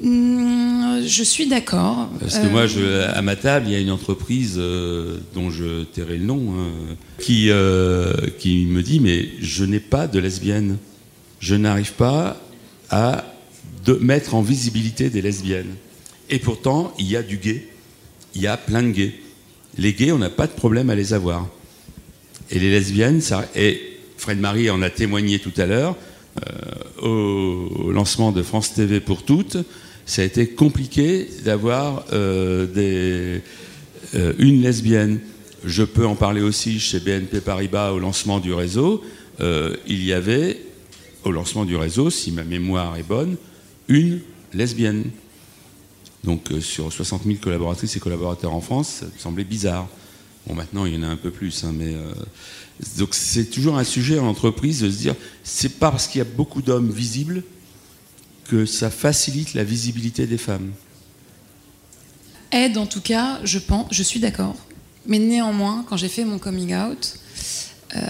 Hmm, je suis d'accord. Parce que moi, je, à ma table, il y a une entreprise euh, dont je tairai le nom, hein, qui, euh, qui me dit Mais je n'ai pas de lesbienne. Je n'arrive pas à de mettre en visibilité des lesbiennes. Et pourtant, il y a du gay. Il y a plein de gays. Les gays, on n'a pas de problème à les avoir. Et les lesbiennes, ça, et Fred Marie en a témoigné tout à l'heure, euh, au lancement de France TV pour toutes, ça a été compliqué d'avoir euh, euh, une lesbienne. Je peux en parler aussi chez BNP Paribas au lancement du réseau. il y avait, au lancement du réseau, si ma mémoire est bonne, une lesbienne. Donc sur 60 000 collaboratrices et collaborateurs en France, ça me semblait bizarre. Bon, maintenant, il y en a un peu plus, hein, mais donc c'est toujours un sujet en entreprise de se dire, c'est parce qu'il y a beaucoup d'hommes visibles que ça facilite la visibilité des femmes. Aide en tout cas, je pense, je suis d'accord. Mais néanmoins, quand j'ai fait mon coming out, euh,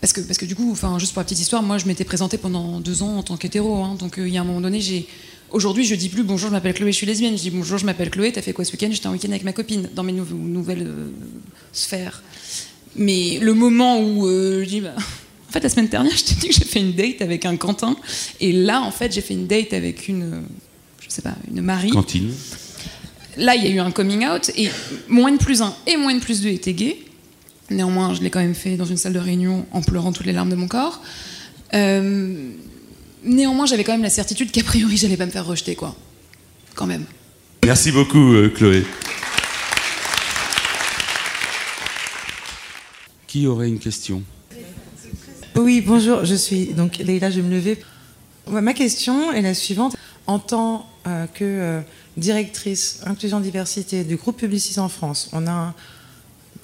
parce, que, parce que du coup, enfin, juste pour la petite histoire, moi je m'étais présentée pendant deux ans en tant qu'hétéro. Hein, donc euh, il y a un moment donné, j'ai. Aujourd'hui, je dis plus bonjour, je m'appelle Chloé, je suis lesbienne. Je dis bonjour, je m'appelle Chloé, t'as fait quoi ce week-end? J'étais en week-end avec ma copine dans mes nouvelles euh, sphères. Mais le moment où euh, je dis, bah, en fait, la semaine dernière, [LAUGHS] je t'ai dit que j'ai fait une date avec un Quentin. Et là, en fait, j'ai fait une date avec une, je sais pas, une Marie. Cantine. Là, il y a eu un coming out. Et moins de plus un et moins de plus deux étaient gays. Néanmoins, je l'ai quand même fait dans une salle de réunion en pleurant toutes les larmes de mon corps. Euh, néanmoins, j'avais quand même la certitude qu'a priori, j'allais pas me faire rejeter, quoi. Quand même. Merci beaucoup, euh, Chloé. Aurait une question Oui, bonjour, je suis donc Leïla, je vais me lever. Ma question est la suivante. En tant euh, que euh, directrice inclusion diversité du groupe Publicis en France, on a un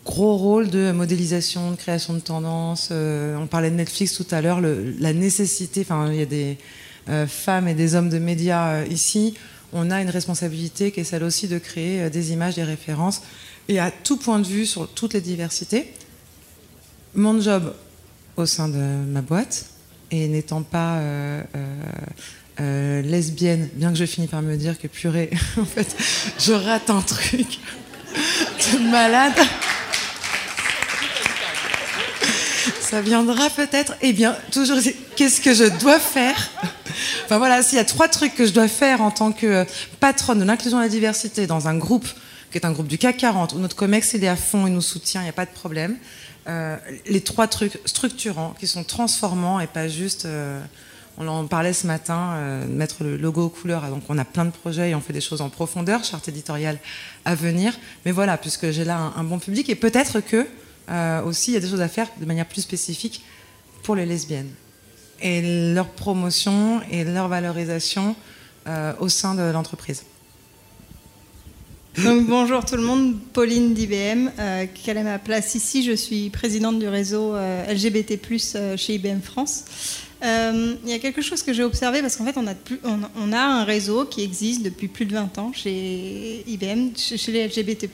gros rôle de modélisation, de création de tendances. Euh, on parlait de Netflix tout à l'heure, la nécessité, enfin il y a des femmes et des hommes de médias ici. On a une responsabilité qui est celle aussi de créer des images, des références, et à tout point de vue sur toutes les diversités. Mon job au sein de ma boîte, et n'étant pas euh, euh, lesbienne, bien que je finis par me dire que purée, [LAUGHS] en fait, je rate un truc [LAUGHS] de malade. Ça viendra peut-être. Eh bien, toujours, qu'est-ce que je dois faire? Enfin voilà, s'il y a trois trucs que je dois faire en tant que patronne de l'inclusion et de la diversité dans un groupe qui est un groupe du CAC 40, où notre COMEX est à fond, il nous soutient, il n'y a pas de problème. Euh, les trois trucs structurants qui sont transformants et pas juste. Euh, on en parlait ce matin, euh, mettre le logo aux couleurs. Donc on a plein de projets et on fait des choses en profondeur, charte éditoriale à venir. Mais voilà, puisque j'ai là un, un, bon public et peut-être que aussi il y a des choses à faire de manière plus spécifique pour les lesbiennes et leur promotion et leur valorisation au sein de l'entreprise. Donc bonjour tout le monde, Pauline d'IBM. Euh, quelle est ma place ici? Je suis présidente du réseau euh, LGBT+ euh, chez IBM France. Il y a quelque chose que j'ai observé parce qu'en fait on a, un réseau qui existe depuis plus de 20 ans chez IBM, chez les LGBT+.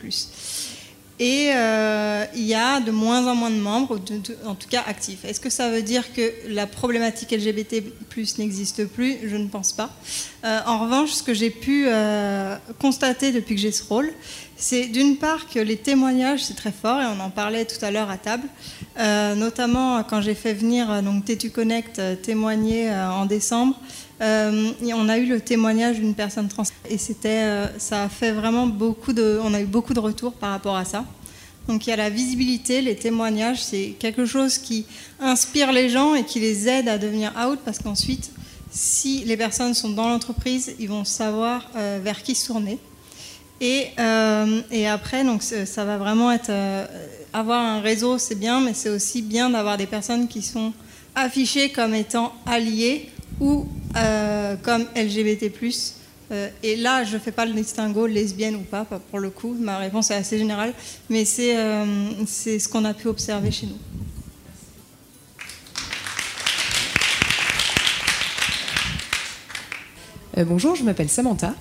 Et euh, il y a de moins en moins de membres, en tout cas actifs. Est-ce que ça veut dire que la problématique LGBT n'existe plus? Je ne pense pas. Euh, en revanche, ce que j'ai pu euh, constater depuis que j'ai ce rôle, c'est d'une part que les témoignages, c'est très fort, et on en parlait tout à l'heure à table, notamment quand j'ai fait venir donc Tétu Connect témoigner en décembre. Euh, on a eu le témoignage d'une personne trans et c'était, euh, ça a fait vraiment beaucoup de, on a eu beaucoup de retours par rapport à ça. Donc il y a la visibilité, les témoignages, c'est quelque chose qui inspire les gens et qui les aide à devenir out parce qu'ensuite, si les personnes sont dans l'entreprise, ils vont savoir euh, vers qui se tourner. Et, et après, donc ça va vraiment être avoir un réseau, c'est bien, mais c'est aussi bien d'avoir des personnes qui sont affichées comme étant alliées ou euh, comme LGBT+. Euh, et là, je ne fais pas le distinguo lesbienne ou pas, pour le coup. Ma réponse est assez générale, mais c'est euh, ce qu'on a pu observer chez nous. Bonjour, je m'appelle Samantha.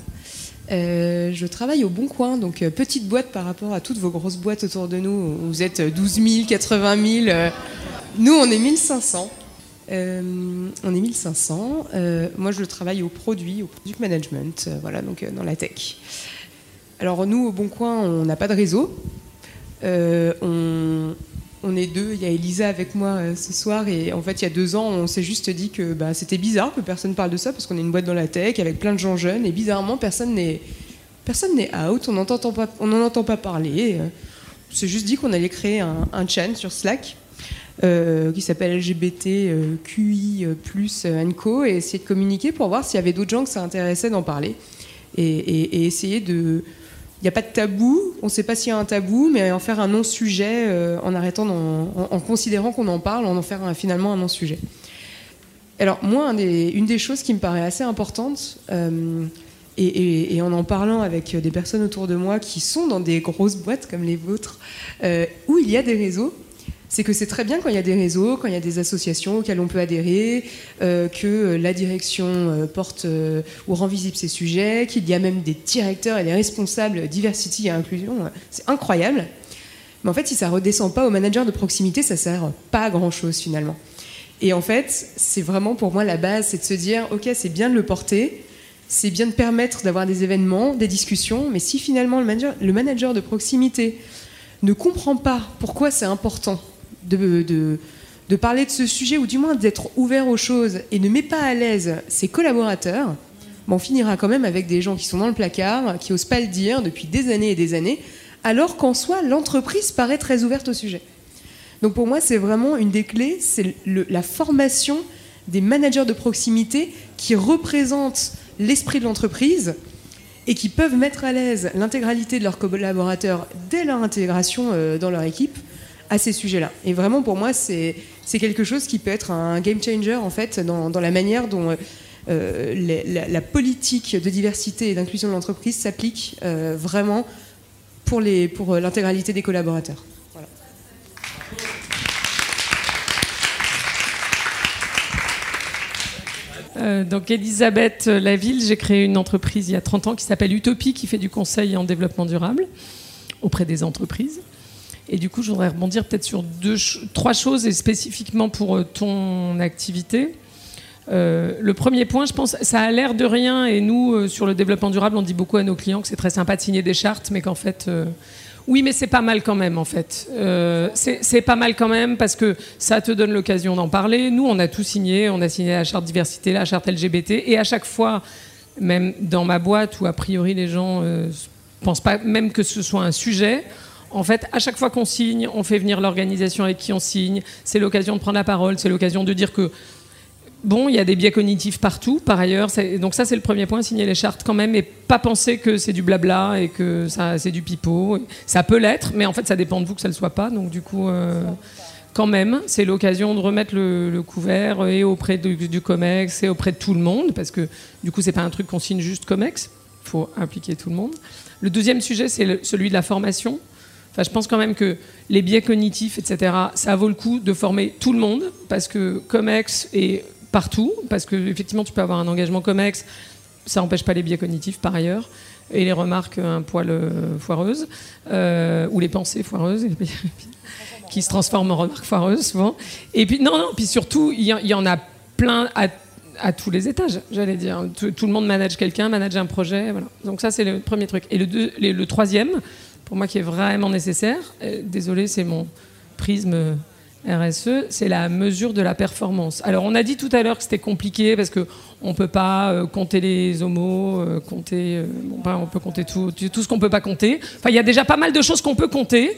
Je travaille au Bon Coin, donc petite boîte par rapport à toutes vos grosses boîtes autour de nous. Vous êtes 12 000, 80 000. nous, on est 1500. Euh, on est 1500. Euh, moi, je travaille au produit, au product management, euh, voilà, donc dans la tech. Alors nous, au Bon Coin, on n'a pas de réseau. On, est deux. Il y a Elisa avec moi ce soir, et en fait, il y a deux ans, on s'est juste dit que bah, c'était bizarre que personne parle de ça parce qu'on est une boîte dans la tech avec plein de gens jeunes, et bizarrement, personne n'est personne n'est out. On n'en entend pas, on n'en entend pas parler. On s'est juste dit qu'on allait créer un, un channel sur Slack euh, qui s'appelle LGBTQI euh, plus Co et essayer de communiquer pour voir s'il y avait d'autres gens que ça intéressait d'en parler et, essayer de il n'y a pas de tabou, on ne sait pas s'il y a un tabou, mais en faire un non-sujet euh, en arrêtant, considérant qu'on en parle, en en faire finalement un non-sujet. Alors moi, une des choses qui me paraît assez importante, euh, et, en en parlant avec des personnes autour de moi qui sont dans des grosses boîtes comme les vôtres, euh, où il y a des réseaux, c'est que c'est très bien quand il y a des réseaux, quand il y a des associations auxquelles on peut adhérer, euh, que la direction euh, porte euh, ou rend visible ces sujets, qu'il y a même des directeurs et des responsables diversity et inclusion. C'est incroyable. Mais en fait, si ça redescend pas au manager de proximité, ça sert pas à grand chose finalement. Et en fait, c'est vraiment pour moi la base, c'est de se dire, ok, c'est bien de le porter, c'est bien de permettre d'avoir des événements, des discussions, mais si finalement le manager, le manager de proximité ne comprend pas pourquoi c'est important de, parler de ce sujet, ou du moins d'être ouvert aux choses, et ne met pas à l'aise ses collaborateurs, on finira quand même avec des gens qui sont dans le placard, qui n'osent pas le dire depuis des années et des années, alors qu'en soi, l'entreprise paraît très ouverte au sujet. Donc pour moi, c'est vraiment une des clés, c'est la formation des managers de proximité qui représentent l'esprit de l'entreprise et qui peuvent mettre à l'aise l'intégralité de leurs collaborateurs dès leur intégration euh, dans leur équipe à ces sujets-là. Et vraiment, pour moi, c'est quelque chose qui peut être un game changer, en fait, dans, la manière dont euh, la, politique de diversité et d'inclusion de l'entreprise s'applique euh, vraiment pour l'intégralité pour des collaborateurs. Euh, donc Elisabeth Laville, j'ai créé une entreprise il y a 30 ans qui s'appelle Utopie, qui fait du conseil en développement durable auprès des entreprises. Et du coup, je voudrais rebondir peut-être sur trois choses, et spécifiquement pour ton activité. le premier point, je pense, ça a l'air de rien, et nous, sur le développement durable, on dit beaucoup à nos clients que c'est très sympa de signer des chartes, mais qu'en fait, oui, mais c'est pas mal quand même, en fait. Euh, c'est pas mal quand même parce que ça te donne l'occasion d'en parler. Nous, on a tout signé. On a signé la charte diversité, la charte LGBT. Et à chaque fois, même dans ma boîte où a priori les gens ne euh, pensent pas même que ce soit un sujet, en fait, à chaque fois qu'on signe, on fait venir l'organisation avec qui on signe. C'est l'occasion de prendre la parole. C'est l'occasion de dire que Bon, il y a des biais cognitifs partout, par ailleurs. Donc ça, c'est le premier point, signer les chartes quand même, et pas penser que c'est du blabla et que ça, c'est du pipeau. Ça peut l'être, mais en fait, ça dépend de vous que ça ne le soit pas. Donc du coup, euh, quand même, c'est l'occasion de remettre le, couvert et auprès du, COMEX et auprès de tout le monde, parce que du coup, c'est pas un truc qu'on signe juste COMEX. Il faut impliquer tout le monde. Le deuxième sujet, c'est celui de la formation. Je pense quand même que les biais cognitifs, etc., ça vaut le coup de former tout le monde, parce que COMEX et partout, parce que effectivement, tu peux avoir un engagement COMEX, ça n'empêche pas les biais cognitifs par ailleurs, et les remarques un poil euh, foireuses, euh, ou les pensées foireuses, [LAUGHS] qui se transforment en remarques foireuses souvent. Et puis, non, non, puis surtout, il y, en a plein à, tous les étages, j'allais dire. Tout, le monde manage quelqu'un, manage un projet, voilà. Donc ça, c'est le premier truc. Et le, deux, le troisième, pour moi, qui est vraiment nécessaire, euh, désolé, c'est mon prisme RSE, c'est la mesure de la performance. Alors on a dit tout à l'heure que c'était compliqué parce que on peut pas euh, compter les homos, euh, compter, euh, on peut compter tout, tout ce qu'on peut pas compter. Enfin, il y a déjà pas mal de choses qu'on peut compter.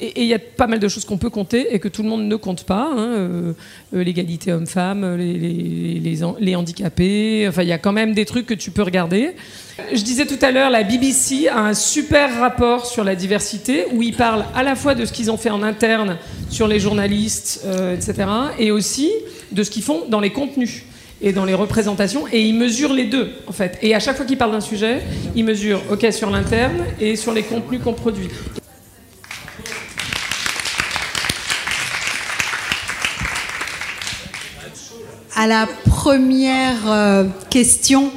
Et il y a pas mal de choses qu'on peut compter et que tout le monde ne compte pas. Hein, l'égalité homme-femme, les, les, les, handicapés. Enfin, il y a quand même des trucs que tu peux regarder. Je disais tout à l'heure, la BBC a un super rapport sur la diversité où ils parlent à la fois de ce qu'ils ont fait en interne sur les journalistes, etc., et aussi de ce qu'ils font dans les contenus et dans les représentations, et ils mesurent les deux, en fait. Et à chaque fois qu'ils parlent d'un sujet, ils mesurent, OK, sur l'interne et sur les contenus qu'on produit. À la première euh, question,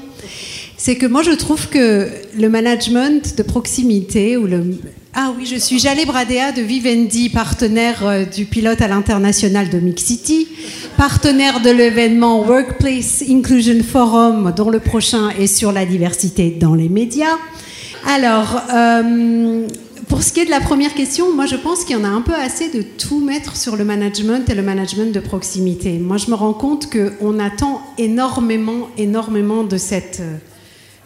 c'est que moi je trouve que le management de proximité ou le ah oui, je suis Jalé Bradea de Vivendi, partenaire euh, du pilote à l'international de Mixity, partenaire de l'événement Workplace Inclusion Forum, dont le prochain est sur la diversité dans les médias. Alors, euh, pour ce qui est de la première question, moi je pense qu'il y en a un peu assez de tout mettre sur le management et le management de proximité. Moi je me rends compte qu'on attend énormément, énormément de cette euh,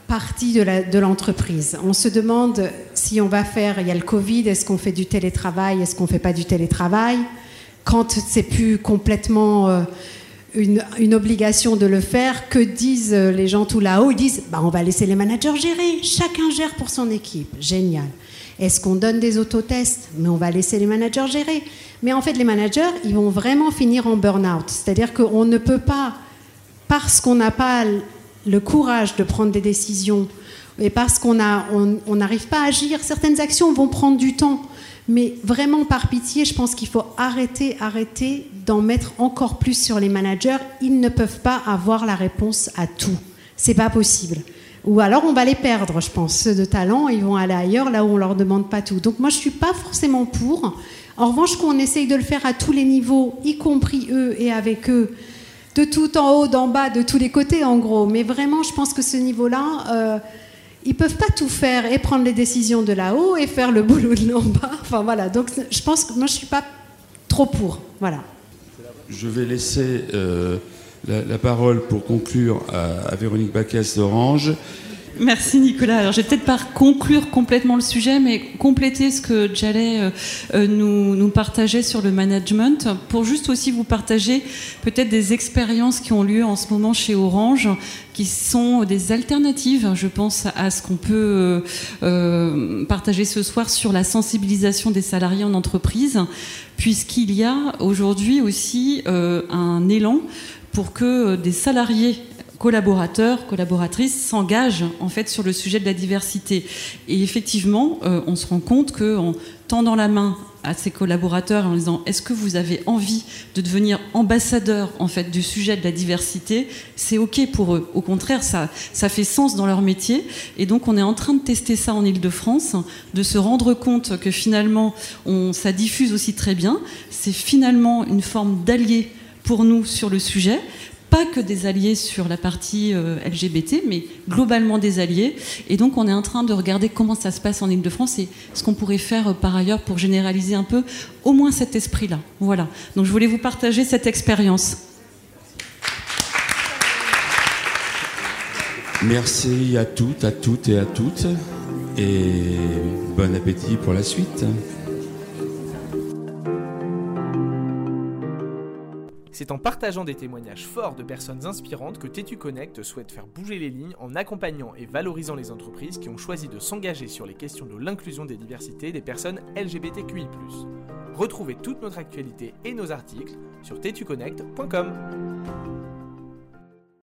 partie de l'entreprise. on se demande si on va faire, il y a le Covid, est-ce qu'on fait du télétravail, est-ce qu'on ne fait pas du télétravail? Quand c'est plus complètement euh, une, obligation de le faire, que disent les gens tout là-haut? Ils disent, bah, on va laisser les managers gérer, chacun gère pour son équipe. Génial. Est-ce qu'on donne des autotests? Mais on va laisser les managers gérer. Mais en fait, les managers, ils vont vraiment finir en burn-out. C'est-à-dire qu'on ne peut pas, parce qu'on n'a pas le courage de prendre des décisions, et parce qu'on n'arrive pas à agir, certaines actions vont prendre du temps. Mais vraiment, par pitié, je pense qu'il faut arrêter, arrêter d'en mettre encore plus sur les managers. Ils ne peuvent pas avoir la réponse à tout. C'est pas possible. Ou alors on va les perdre, je pense. Ceux de talent, ils vont aller ailleurs, là où on leur demande pas tout. Donc moi, je suis pas forcément pour. En revanche, qu'on essaye de le faire à tous les niveaux, y compris eux et avec eux, de tout en haut, d'en bas, de tous les côtés en gros. Mais vraiment, je pense que ce niveau-là, euh, ils peuvent pas tout faire et prendre les décisions de là-haut et faire le [LAUGHS] boulot de l'en bas. Enfin voilà, donc je pense que moi je suis pas trop pour. Voilà. Je vais laisser euh, la, parole pour conclure à, Véronique Bacchès d'Orange. Merci Nicolas. Alors je vais peut-être pas conclure complètement le sujet, mais compléter ce que Jalais euh, euh, nous, partageait sur le management, pour juste aussi vous partager peut-être des expériences qui ont lieu en ce moment chez Orange, qui sont des alternatives, je pense, à ce qu'on peut euh, partager ce soir sur la sensibilisation des salariés en entreprise, puisqu'il y a aujourd'hui aussi un élan pour que des salariés collaborateurs, collaboratrices s'engagent en fait sur le sujet de la diversité. Et effectivement, euh, on se rend compte qu'en tendant la main à ses collaborateurs en disant est-ce que vous avez envie de devenir ambassadeur en fait du sujet de la diversité? C'est ok pour eux. Au contraire, ça, ça fait sens dans leur métier. Et donc on est en train de tester ça en Ile-de-France, de se rendre compte que finalement ça diffuse aussi très bien. C'est finalement une forme d'allié pour nous sur le sujet pas que des alliés sur la partie euh, LGBT, mais globalement des alliés. Et donc on est en train de regarder comment ça se passe en Ile-de-France et ce qu'on pourrait faire euh, par ailleurs pour généraliser un peu au moins cet esprit-là. Voilà. Donc je voulais vous partager cette expérience. Merci à toutes, à toutes et à toutes. Et bon appétit pour la suite. C'est en partageant des témoignages forts de personnes inspirantes que Tétu Connect souhaite faire bouger les lignes en accompagnant et valorisant les entreprises qui ont choisi de s'engager sur les questions de l'inclusion des diversités des personnes LGBTQI. Retrouvez toute notre actualité et nos articles sur tetuconnect.com.